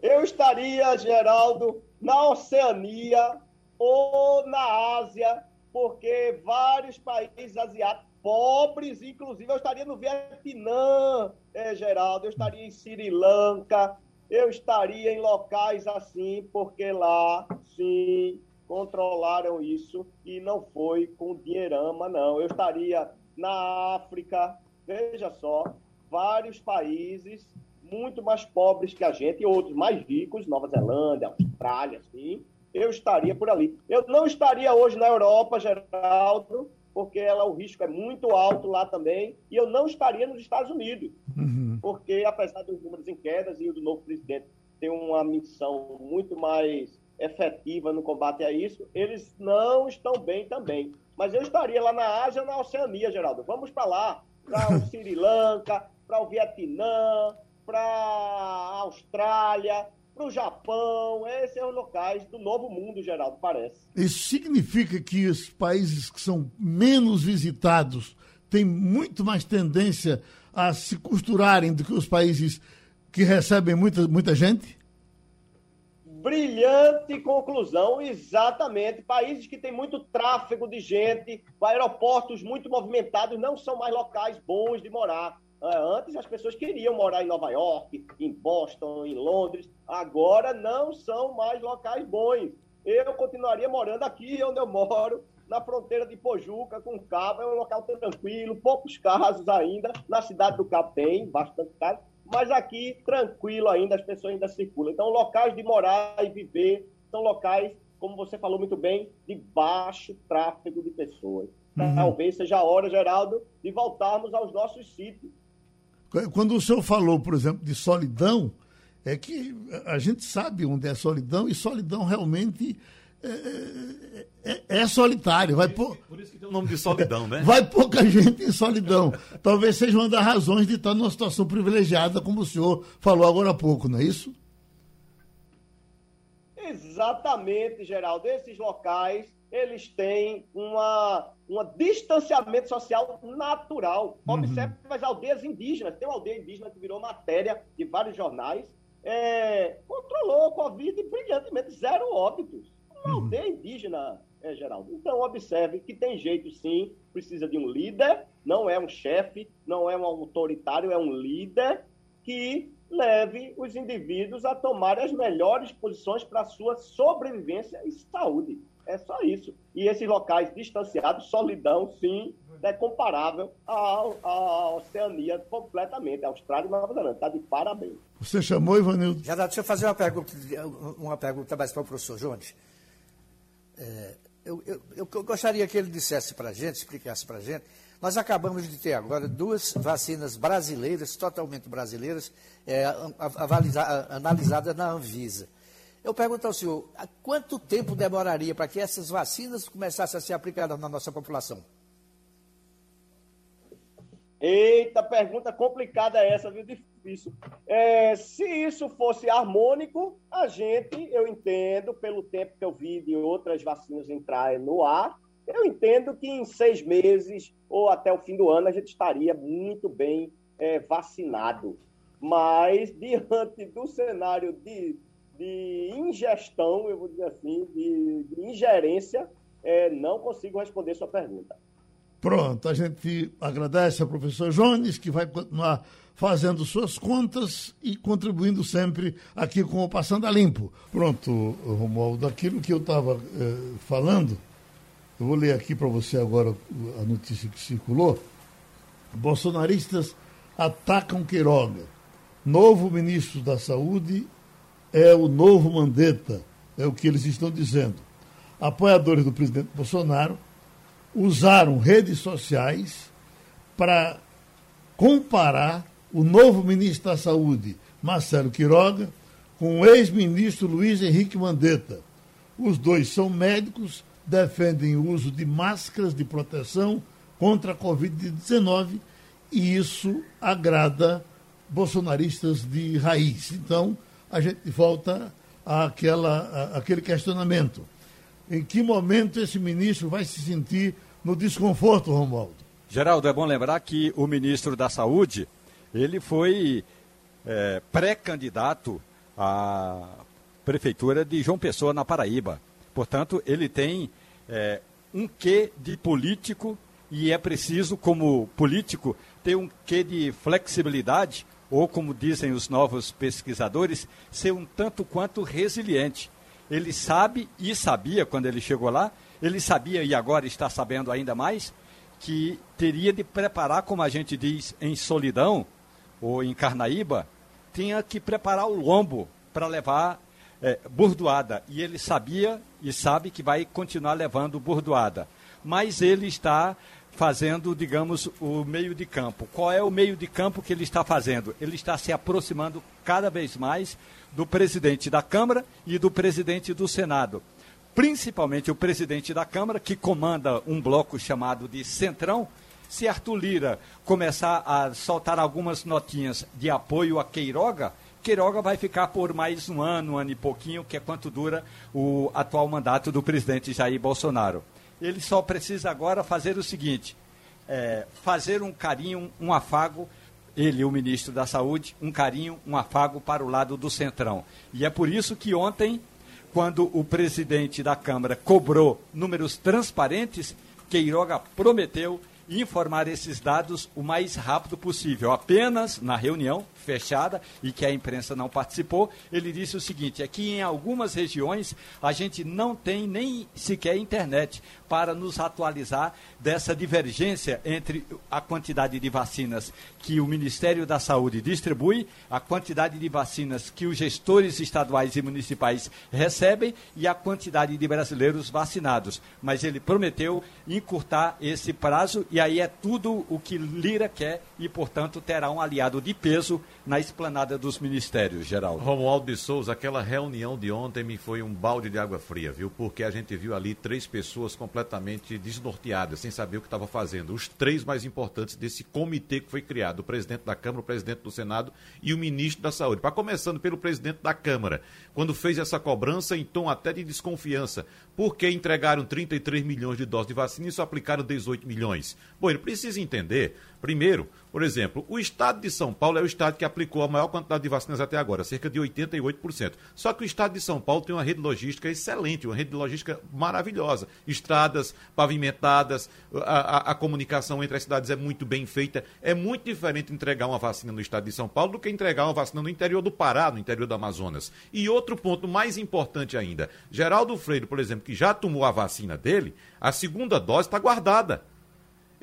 Eu estaria, Geraldo, na Oceania ou na Ásia, porque vários países asiáticos pobres, inclusive eu estaria no Vietnã, é, Geraldo, eu estaria em Sri Lanka, eu estaria em locais assim, porque lá, sim, controlaram isso e não foi com dinheirama, não. Eu estaria na África, veja só, vários países muito mais pobres que a gente e outros mais ricos, Nova Zelândia, Austrália, sim. Eu estaria por ali. Eu não estaria hoje na Europa, Geraldo, porque ela, o risco é muito alto lá também, e eu não estaria nos Estados Unidos, uhum. Porque apesar dos números em quedas e o do novo presidente ter uma missão muito mais efetiva no combate a isso, eles não estão bem também. Mas eu estaria lá na Ásia, na Oceania, Geraldo. Vamos para lá, para o Sri Lanka, para o Vietnã, para a Austrália, para o Japão, esses são os locais do novo mundo, Geraldo, parece. Isso significa que os países que são menos visitados têm muito mais tendência a se costurarem do que os países que recebem muita, muita gente? Brilhante conclusão, exatamente. Países que têm muito tráfego de gente, aeroportos muito movimentados, não são mais locais bons de morar. É, antes as pessoas queriam morar em Nova York, em Boston, em Londres. Agora não são mais locais bons. Eu continuaria morando aqui onde eu moro, na fronteira de Pojuca com Cabo. É um local tranquilo, poucos casos ainda. Na cidade do Cabo tem bastante casos, mas aqui tranquilo ainda, as pessoas ainda circulam. Então, locais de morar e viver são locais, como você falou muito bem, de baixo tráfego de pessoas. uhum. talvez seja a hora, Geraldo, de voltarmos aos nossos sítios. Quando o senhor falou, por exemplo, de solidão, é que a gente sabe onde é solidão e solidão realmente é, é, é, é solitário. Vai por... por isso que tem o nome de solidão, né? Vai pouca gente em solidão. Talvez seja uma das razões de estar numa situação privilegiada, como o senhor falou agora há pouco, não é isso? Exatamente, Geraldo. Esses locais, eles têm uma, um distanciamento social natural. Uhum. Observe as aldeias indígenas. Tem uma aldeia indígena que virou matéria de vários jornais. É, controlou o Covid brilhantemente, zero óbitos. Uma uhum. aldeia indígena, é, Geraldo. Então, observe que tem jeito sim, precisa de um líder, não é um chefe, não é um autoritário, é um líder que leve os indivíduos a tomar as melhores posições para a sua sobrevivência e saúde. É só isso. E esses locais distanciados, solidão, sim, é comparável à, à Oceania completamente. A Austrália e Nova Zelândia. Está de parabéns. Você chamou, Ivanildo? Já dá, deixa eu fazer uma pergunta, uma pergunta mais para o professor Jones. É, eu, eu, eu, gostaria que ele dissesse para a gente, explicasse para a gente. Nós acabamos de ter agora duas vacinas brasileiras, totalmente brasileiras, é, analisadas na Anvisa. Eu pergunto ao senhor, quanto tempo demoraria para que essas vacinas começassem a ser aplicadas na nossa população? Eita, pergunta complicada essa, viu? Difícil. É, se isso fosse harmônico, a gente, eu entendo, pelo tempo que eu vi de outras vacinas entrarem no ar, eu entendo que em seis meses ou até o fim do ano a gente estaria muito bem é, vacinado. Mas, diante do cenário de, de ingestão, eu vou dizer assim, de, de ingerência, é, não consigo responder sua pergunta. Pronto, a gente agradece ao professor Jones, que vai continuar fazendo suas contas e contribuindo sempre aqui com o Passando a Limpo. Pronto, Romualdo, aquilo que eu estava eh, falando eu vou ler aqui para você agora a notícia que circulou. Bolsonaristas atacam Queiroga. Novo ministro da Saúde é o novo Mandetta, é o que eles estão dizendo. Apoiadores do presidente Bolsonaro usaram redes sociais para comparar o novo ministro da Saúde, Marcelo Queiroga, com o ex-ministro Luiz Henrique Mandetta. Os dois são médicos defendem o uso de máscaras de proteção contra a Covid-19 e isso agrada bolsonaristas de raiz. Então, a gente volta àquela, àquele questionamento. Em que momento esse ministro vai se sentir no desconforto, Romualdo? Geraldo, é bom lembrar que o ministro da Saúde, ele foi é, pré-candidato à prefeitura de João Pessoa, na Paraíba. Portanto, ele tem é, um quê de político e é preciso, como político, ter um quê de flexibilidade, ou como dizem os novos pesquisadores, ser um tanto quanto resiliente. Ele sabe e sabia quando ele chegou lá, ele sabia e agora está sabendo ainda mais, que teria de preparar, como a gente diz, em solidão ou em Carnaíba, tinha que preparar o lombo para levar é, burdoada. E ele sabia e sabe que vai continuar levando burdoada. Mas ele está fazendo, digamos, o meio de campo. Qual é o meio de campo que ele está fazendo? Ele está se aproximando cada vez mais do presidente da Câmara e do presidente do Senado. Principalmente o presidente da Câmara, que comanda um bloco chamado de Centrão. Se Arthur Lira começar a soltar algumas notinhas de apoio a Queiroga, Queiroga vai ficar por mais um ano, um ano e pouquinho, que é quanto dura o atual mandato do presidente Jair Bolsonaro. Ele só precisa agora fazer o seguinte: é, fazer um carinho, um afago, ele, o ministro da Saúde, um carinho, um afago para o lado do Centrão. E é por isso que ontem, quando o presidente da Câmara cobrou números transparentes, Queiroga prometeu informar esses dados o mais rápido possível. Apenas na reunião fechada e que a imprensa não participou, ele disse o seguinte: é que em algumas regiões a gente não tem nem sequer internet para nos atualizar dessa divergência entre a quantidade de vacinas que o Ministério da Saúde distribui, a quantidade de vacinas que os gestores estaduais e municipais recebem e a quantidade de brasileiros vacinados. Mas ele prometeu encurtar esse prazo e aí é tudo o que Lira quer e, portanto, terá um aliado de peso na esplanada dos ministérios, Geraldo. Romualdo de Souza, aquela reunião de ontem me foi um balde de água fria, viu? Porque a gente viu ali três pessoas completamente desnorteadas, sem saber o que estava fazendo. Os três mais importantes desse comitê que foi criado: o presidente da Câmara, o presidente do Senado e o ministro da Saúde. Para começando pelo presidente da Câmara, quando fez essa cobrança em tom até de desconfiança, porque entregaram 33 milhões de doses de vacina e só aplicaram 18 milhões. Bom, ele precisa entender, primeiro, por exemplo, o estado de São Paulo é o estado que aplicou a maior quantidade de vacinas até agora, cerca de 88%. Só que o estado de São Paulo tem uma rede logística excelente, uma rede logística maravilhosa. Estradas pavimentadas, a, a, a comunicação entre as cidades é muito bem feita. É muito diferente entregar uma vacina no estado de São Paulo do que entregar uma vacina no interior do Pará, no interior do Amazonas. E outro ponto mais importante ainda: Geraldo Freire, por exemplo, que já tomou a vacina dele, a segunda dose está guardada.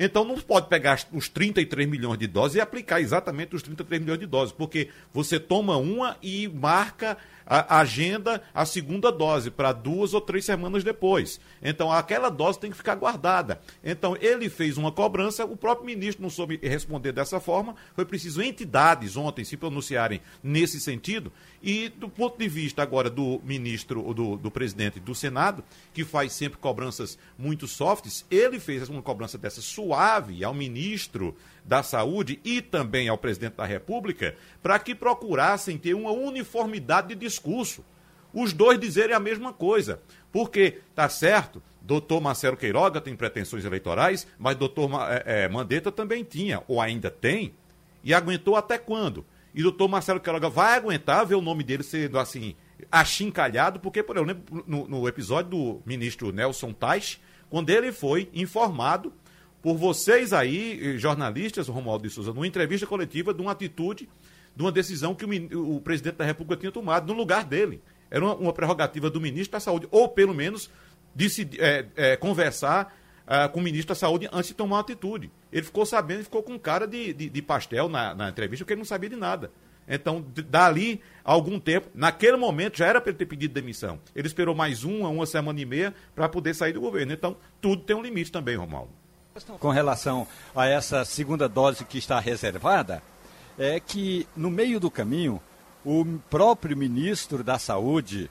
Então não pode pegar os 33 milhões de doses e aplicar exatamente os 33 milhões de doses, porque você toma uma e marca a agenda a segunda dose para duas ou três semanas depois. Então aquela dose tem que ficar guardada. Então ele fez uma cobrança, o próprio ministro não soube responder dessa forma. Foi preciso entidades ontem se pronunciarem nesse sentido. E do ponto de vista agora do ministro, do, do presidente do Senado, que faz sempre cobranças muito softs, ele fez uma cobrança dessa suave ao ministro da Saúde e também ao presidente da República para que procurassem ter uma uniformidade de discurso. Os dois dizerem a mesma coisa. Porque, tá certo, doutor Marcelo Queiroga tem pretensões eleitorais, mas doutor é, é, Mandetta também tinha, ou ainda tem, e aguentou até quando? E doutor Marcelo Queiroga vai aguentar ver o nome dele sendo assim, achincalhado, porque, por exemplo, no, no episódio do ministro Nelson Tais, quando ele foi informado por vocês aí, jornalistas, Romualdo de Souza, numa entrevista coletiva de uma atitude, de uma decisão que o, o presidente da República tinha tomado no lugar dele. Era uma, uma prerrogativa do ministro da Saúde, ou pelo menos decidir, é, é, conversar é, com o ministro da Saúde antes de tomar uma atitude. Ele ficou sabendo e ficou com cara de, de, de pastel na, na, entrevista, porque ele não sabia de nada. Então, dali algum tempo, naquele momento já era para ele ter pedido demissão. Ele esperou mais uma, uma semana e meia para poder sair do governo. Então, tudo tem um limite também, Romualdo. Com relação a essa segunda dose que está reservada, é que no meio do caminho, o próprio ministro da Saúde,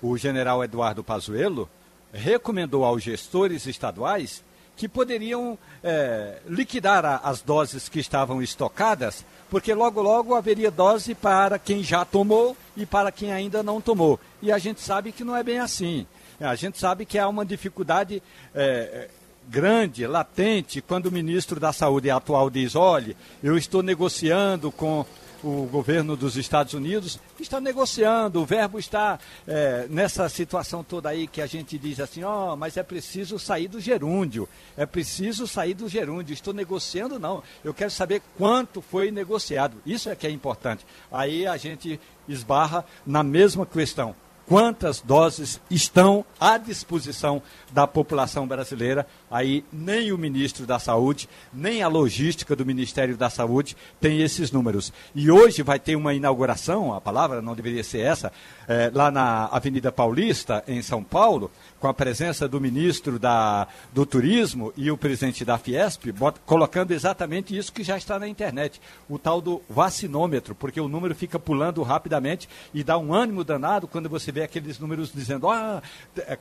o general Eduardo Pazuello, recomendou aos gestores estaduais que poderiam é, liquidar a, as doses que estavam estocadas, porque logo logo haveria dose para quem já tomou e para quem ainda não tomou. E a gente sabe que não é bem assim. A gente sabe que há uma dificuldade é, grande, latente, quando o ministro da Saúde atual diz: olhe, eu estou negociando com o governo dos Estados Unidos, está negociando, o verbo está é, nessa situação toda aí que a gente diz assim: ó, oh, mas é preciso sair do gerúndio, é preciso sair do gerúndio, estou negociando, não, eu quero saber quanto foi negociado, isso é que é importante. Aí a gente esbarra na mesma questão quantas doses estão à disposição da população brasileira. Aí nem o ministro da Saúde, nem a logística do Ministério da Saúde tem esses números. E hoje vai ter uma inauguração, a palavra não deveria ser essa, é, lá na Avenida Paulista, em São Paulo, com a presença do ministro da, do Turismo e o presidente da Fiesp, bota, colocando exatamente isso que já está na internet, o tal do vacinômetro, porque o número fica pulando rapidamente e dá um ânimo danado quando você vê aqueles números dizendo ah,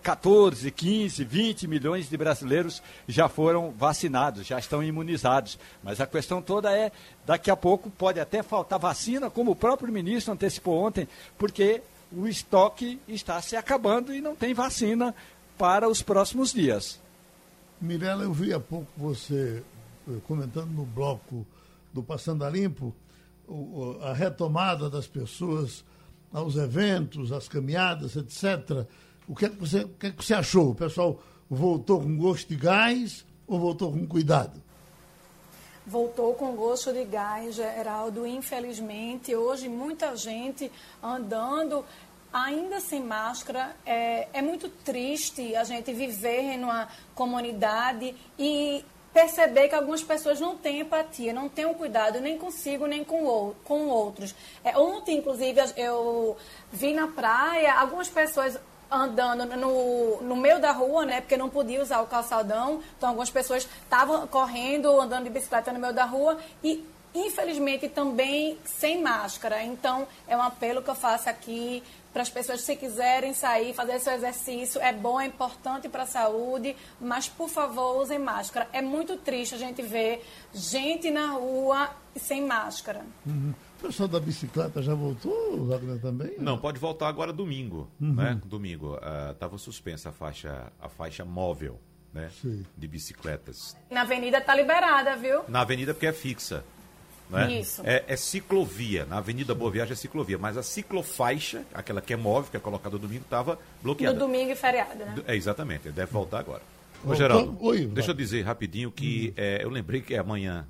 14, 15, 20 milhões de brasileiros já foram vacinados, já estão imunizados. Mas a questão toda é, daqui a pouco pode até faltar vacina, como o próprio ministro antecipou ontem, porque o estoque está se acabando e não tem vacina para os próximos dias. Mirela, eu vi há pouco você eh, comentando no bloco do Passando a Limpo a retomada das pessoas aos eventos, às caminhadas, etc. O que, é que, você, o que, é que você achou? O pessoal voltou com gosto de gás ou voltou com cuidado? voltou com gosto de gás, Geraldo. Infelizmente, hoje muita gente andando ainda sem máscara. É, é muito triste a gente viver numa comunidade e perceber que algumas pessoas não têm empatia, não têm um cuidado nem consigo nem com, com outros. É, ontem, inclusive, eu vi na praia algumas pessoas andando no, no meio da rua, né? Porque não podia usar o calçadão. Então, algumas pessoas estavam correndo, andando de bicicleta no meio da rua e, infelizmente, também sem máscara. Então, é um apelo que eu faço aqui para as pessoas, se quiserem sair, fazer seu exercício. É bom, é importante para a saúde, mas, por favor, usem máscara. É muito triste a gente ver gente na rua sem máscara. Uhum. O pessoal da bicicleta já voltou, Wagner, também? Não, pode voltar agora domingo, uhum. né? Domingo. Estava uh, suspensa a faixa, a faixa móvel, né? Sim. De bicicletas. Na avenida tá liberada, viu? Na avenida porque é fixa. Né? Isso. É, é, ciclovia. Na Avenida Boa Viagem é ciclovia. Mas a ciclofaixa, aquela que é móvel, que é colocada domingo, estava bloqueada. No domingo e feriado, né? É, exatamente. Deve voltar agora. Ô, Geraldo, Oi, deixa eu dizer rapidinho que uhum. é, eu lembrei que amanhã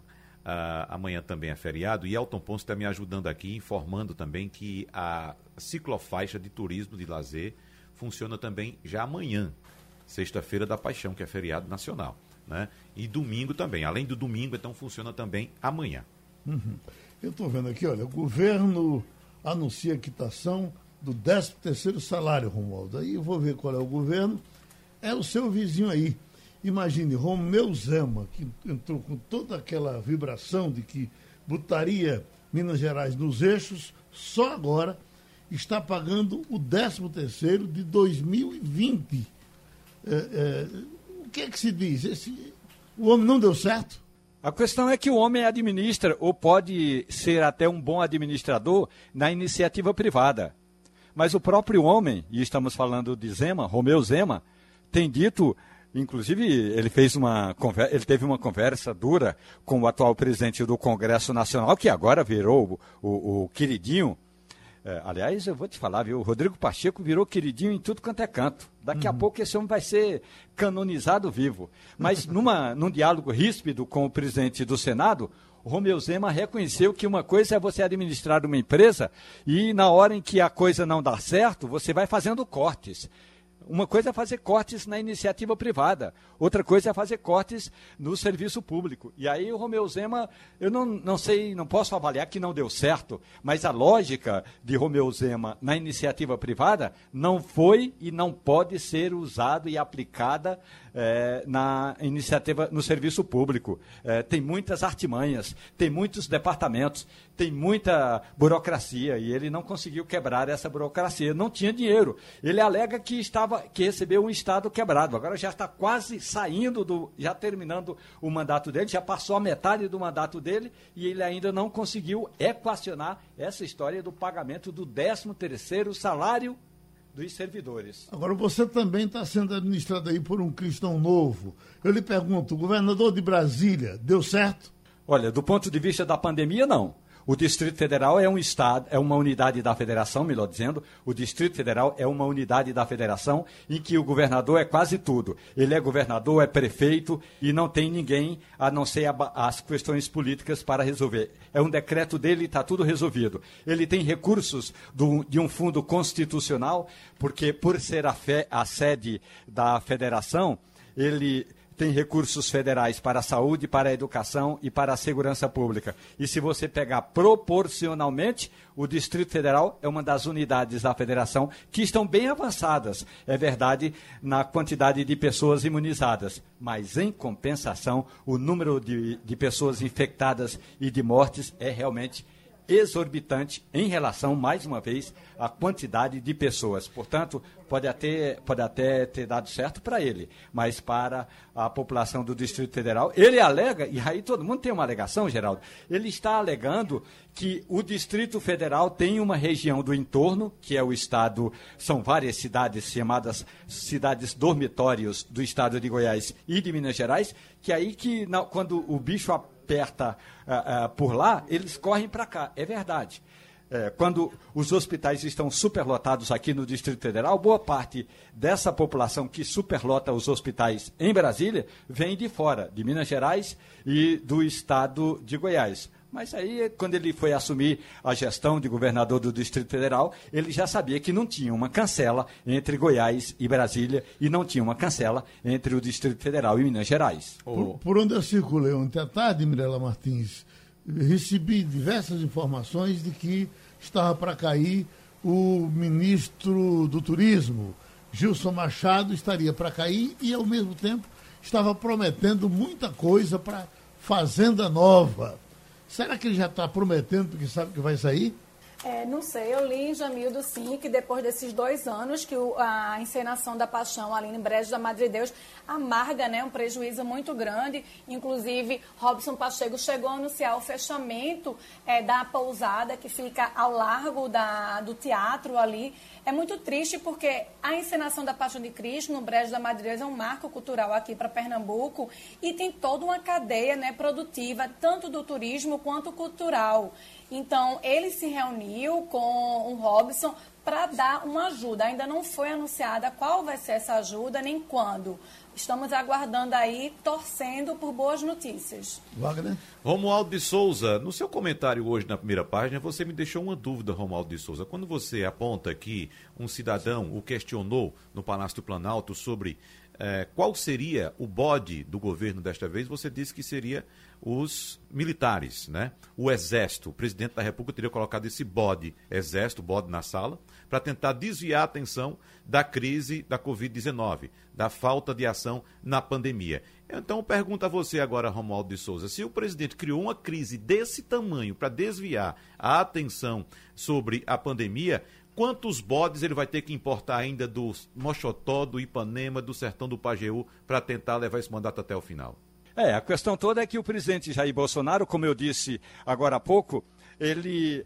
Uh, amanhã também é feriado e Elton Ponce está me ajudando aqui, informando também que a ciclofaixa de turismo de lazer funciona também já amanhã, sexta-feira da Paixão, que é feriado nacional. Né? E domingo também. Além do domingo, então funciona também amanhã. Uhum. Eu estou vendo aqui, olha, o governo anuncia a quitação do 13 terceiro salário, Romualdo. Aí eu vou ver qual é o governo. É o seu vizinho aí, Imagine Romeu Zema, que entrou com toda aquela vibração de que botaria Minas Gerais nos eixos, só agora está pagando o 13 terceiro de 2020. É, é, o que é que se diz? Esse, o homem não deu certo? A questão é que o homem administra, ou pode ser até um bom administrador, na iniciativa privada. Mas o próprio homem, e estamos falando de Zema, Romeu Zema, tem dito Inclusive, ele fez uma ele teve uma conversa dura com o atual presidente do Congresso Nacional, que agora virou o, o, o queridinho. É, aliás, eu vou te falar, viu? O Rodrigo Pacheco virou queridinho em tudo quanto é canto. Daqui uhum. a pouco esse homem vai ser canonizado vivo. Mas numa, num diálogo ríspido com o presidente do Senado, Romeu Zema reconheceu que uma coisa é você administrar uma empresa e na hora em que a coisa não dá certo, você vai fazendo cortes. Uma coisa é fazer cortes na iniciativa privada, outra coisa é fazer cortes no serviço público. E aí o Romeu Zema, eu não, não sei, não posso avaliar que não deu certo, mas a lógica de Romeu Zema na iniciativa privada não foi e não pode ser usada e aplicada é, na iniciativa no serviço público. É, tem muitas artimanhas, tem muitos departamentos, tem muita burocracia e ele não conseguiu quebrar essa burocracia. Não tinha dinheiro. Ele alega que estava que recebeu um estado quebrado. Agora já está quase saindo do, já terminando o mandato dele, já passou a metade do mandato dele e ele ainda não conseguiu equacionar essa história do pagamento do 13 terceiro salário dos servidores. Agora, você também está sendo administrado aí por um cristão novo. Eu lhe pergunto, o governador de Brasília, deu certo? Olha, do ponto de vista da pandemia, não. O Distrito Federal é um estado, é uma unidade da federação, melhor dizendo, o Distrito Federal é uma unidade da federação em que o governador é quase tudo. Ele é governador, é prefeito e não tem ninguém a não ser as questões políticas para resolver. É um decreto dele e está tudo resolvido. Ele tem recursos do, de um fundo constitucional, porque por ser a, a sede da federação, ele tem recursos federais para a saúde, para a educação e para a segurança pública. E se você pegar proporcionalmente, o Distrito Federal é uma das unidades da federação que estão bem avançadas, é verdade, na quantidade de pessoas imunizadas. Mas, em compensação, o número de, de pessoas infectadas e de mortes é realmente exorbitante em relação, mais uma vez, à quantidade de pessoas. Portanto, pode até, pode até ter dado certo para ele, mas para a população do Distrito Federal, ele alega, e aí todo mundo tem uma alegação, Geraldo, ele está alegando que o Distrito Federal tem uma região do entorno, que é o estado, são várias cidades chamadas cidades dormitórios do estado de Goiás e de Minas Gerais, que aí que quando o bicho aperta uh, uh, por lá, eles correm para cá. É verdade. é, quando os hospitais estão superlotados aqui no Distrito Federal, boa parte dessa população que superlota os hospitais em Brasília vem de fora, de Minas Gerais e do estado de Goiás. Mas aí, quando ele foi assumir a gestão de governador do Distrito Federal, ele já sabia que não tinha uma cancela entre Goiás e Brasília e não tinha uma cancela entre o Distrito Federal e Minas Gerais. Por, por onde eu circulei ontem à tarde, Mirela Martins, recebi diversas informações de que estava para cair o ministro do Turismo, Gilson Machado, estaria para cair e, ao mesmo tempo, estava prometendo muita coisa para Fazenda Nova. Será que ele já está prometendo porque sabe que vai sair? É, não sei, eu li em Jamildo, sim, que depois desses dois anos que o, a encenação da Paixão ali em Brejo da Madre Deus amarga né, um prejuízo muito grande. Inclusive, Robson Pacheco chegou a anunciar o fechamento é, da pousada que fica ao largo da, do teatro ali. É muito triste porque a encenação da Paixão de Cristo no Brejo da Deus é um marco cultural aqui para Pernambuco e tem toda uma cadeia né, produtiva, tanto do turismo quanto cultural. Então, ele se reuniu com o Robson para dar uma ajuda. Ainda não foi anunciada qual vai ser essa ajuda, nem quando. Estamos aguardando aí, torcendo por boas notícias. Wagner? Romualdo de Souza, no seu comentário hoje na primeira página, você me deixou uma dúvida, Romualdo de Souza. Quando você aponta que um cidadão o questionou no Palácio do Planalto sobre eh, qual seria o bode do governo desta vez, você disse que seria os militares, né? O exército, o presidente da República teria colocado esse bode, exército, bode na sala, para tentar desviar a atenção da crise da Covid-19, da falta de ação na pandemia. Então, pergunto a você agora, Romualdo de Souza, se o presidente criou uma crise desse tamanho para desviar a atenção sobre a pandemia, quantos bodes ele vai ter que importar ainda do Mochotó, do Ipanema, do Sertão do Pajeú, para tentar levar esse mandato até o final? É, a questão toda é que o presidente Jair Bolsonaro, como eu disse agora há pouco, ele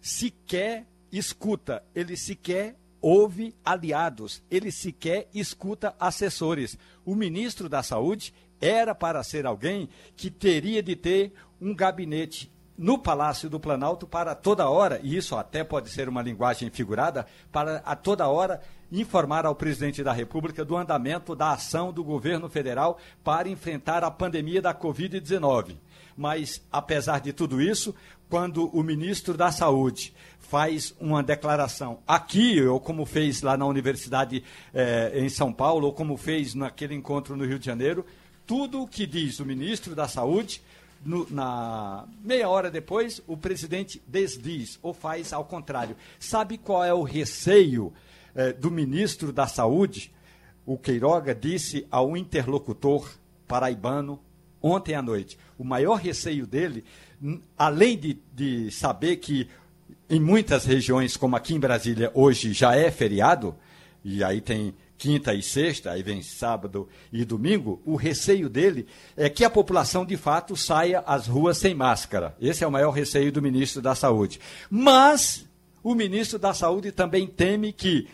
sequer escuta, ele sequer ouve aliados, ele sequer escuta assessores. O ministro da Saúde era para ser alguém que teria de ter um gabinete no Palácio do Planalto para toda hora, e isso até pode ser uma linguagem figurada, para a toda hora informar ao presidente da República do andamento da ação do governo federal para enfrentar a pandemia da Covid-19. Mas, apesar de tudo isso, quando o ministro da Saúde faz uma declaração aqui, ou como fez lá na Universidade eh, em São Paulo, ou como fez naquele encontro no Rio de Janeiro, tudo o que diz o ministro da Saúde no, na meia hora depois, o presidente desdiz ou faz ao contrário. Sabe qual é o receio eh, do ministro da Saúde? O Queiroga disse ao interlocutor paraibano ontem à noite. O maior receio dele, além de, de saber que em muitas regiões, como aqui em Brasília, hoje já é feriado, e aí tem quinta e sexta, aí vem sábado e domingo, o receio dele é que a população de fato saia às ruas sem máscara. Esse é o maior receio do ministro da Saúde. Mas o ministro da Saúde também teme que,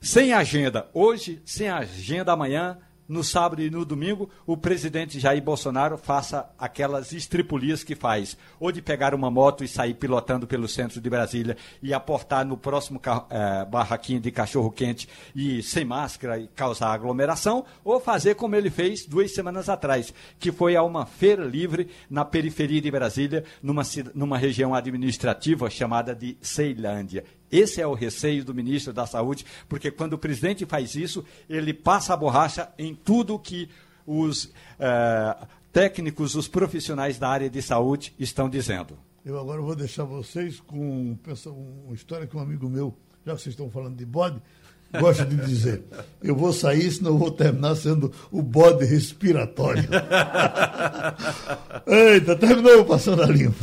sem agenda hoje, sem agenda amanhã, no sábado e no domingo, o presidente Jair Bolsonaro faça aquelas estripulias que faz, ou de pegar uma moto e sair pilotando pelo centro de Brasília e aportar no próximo eh, barraquinho de cachorro-quente e sem máscara e causar aglomeração, ou fazer como ele fez duas semanas atrás, que foi a uma feira livre na periferia de Brasília, numa, numa região administrativa chamada de Ceilândia. Esse é o receio do ministro da Saúde, porque quando o presidente faz isso, ele passa a borracha em tudo que os eh, técnicos, os profissionais da área de saúde estão dizendo. Eu agora vou deixar vocês com uma história que um amigo meu, já que vocês estão falando de bode, gosta de dizer. Eu vou sair, senão eu vou terminar sendo o bode respiratório. Eita, terminou passando a limpo.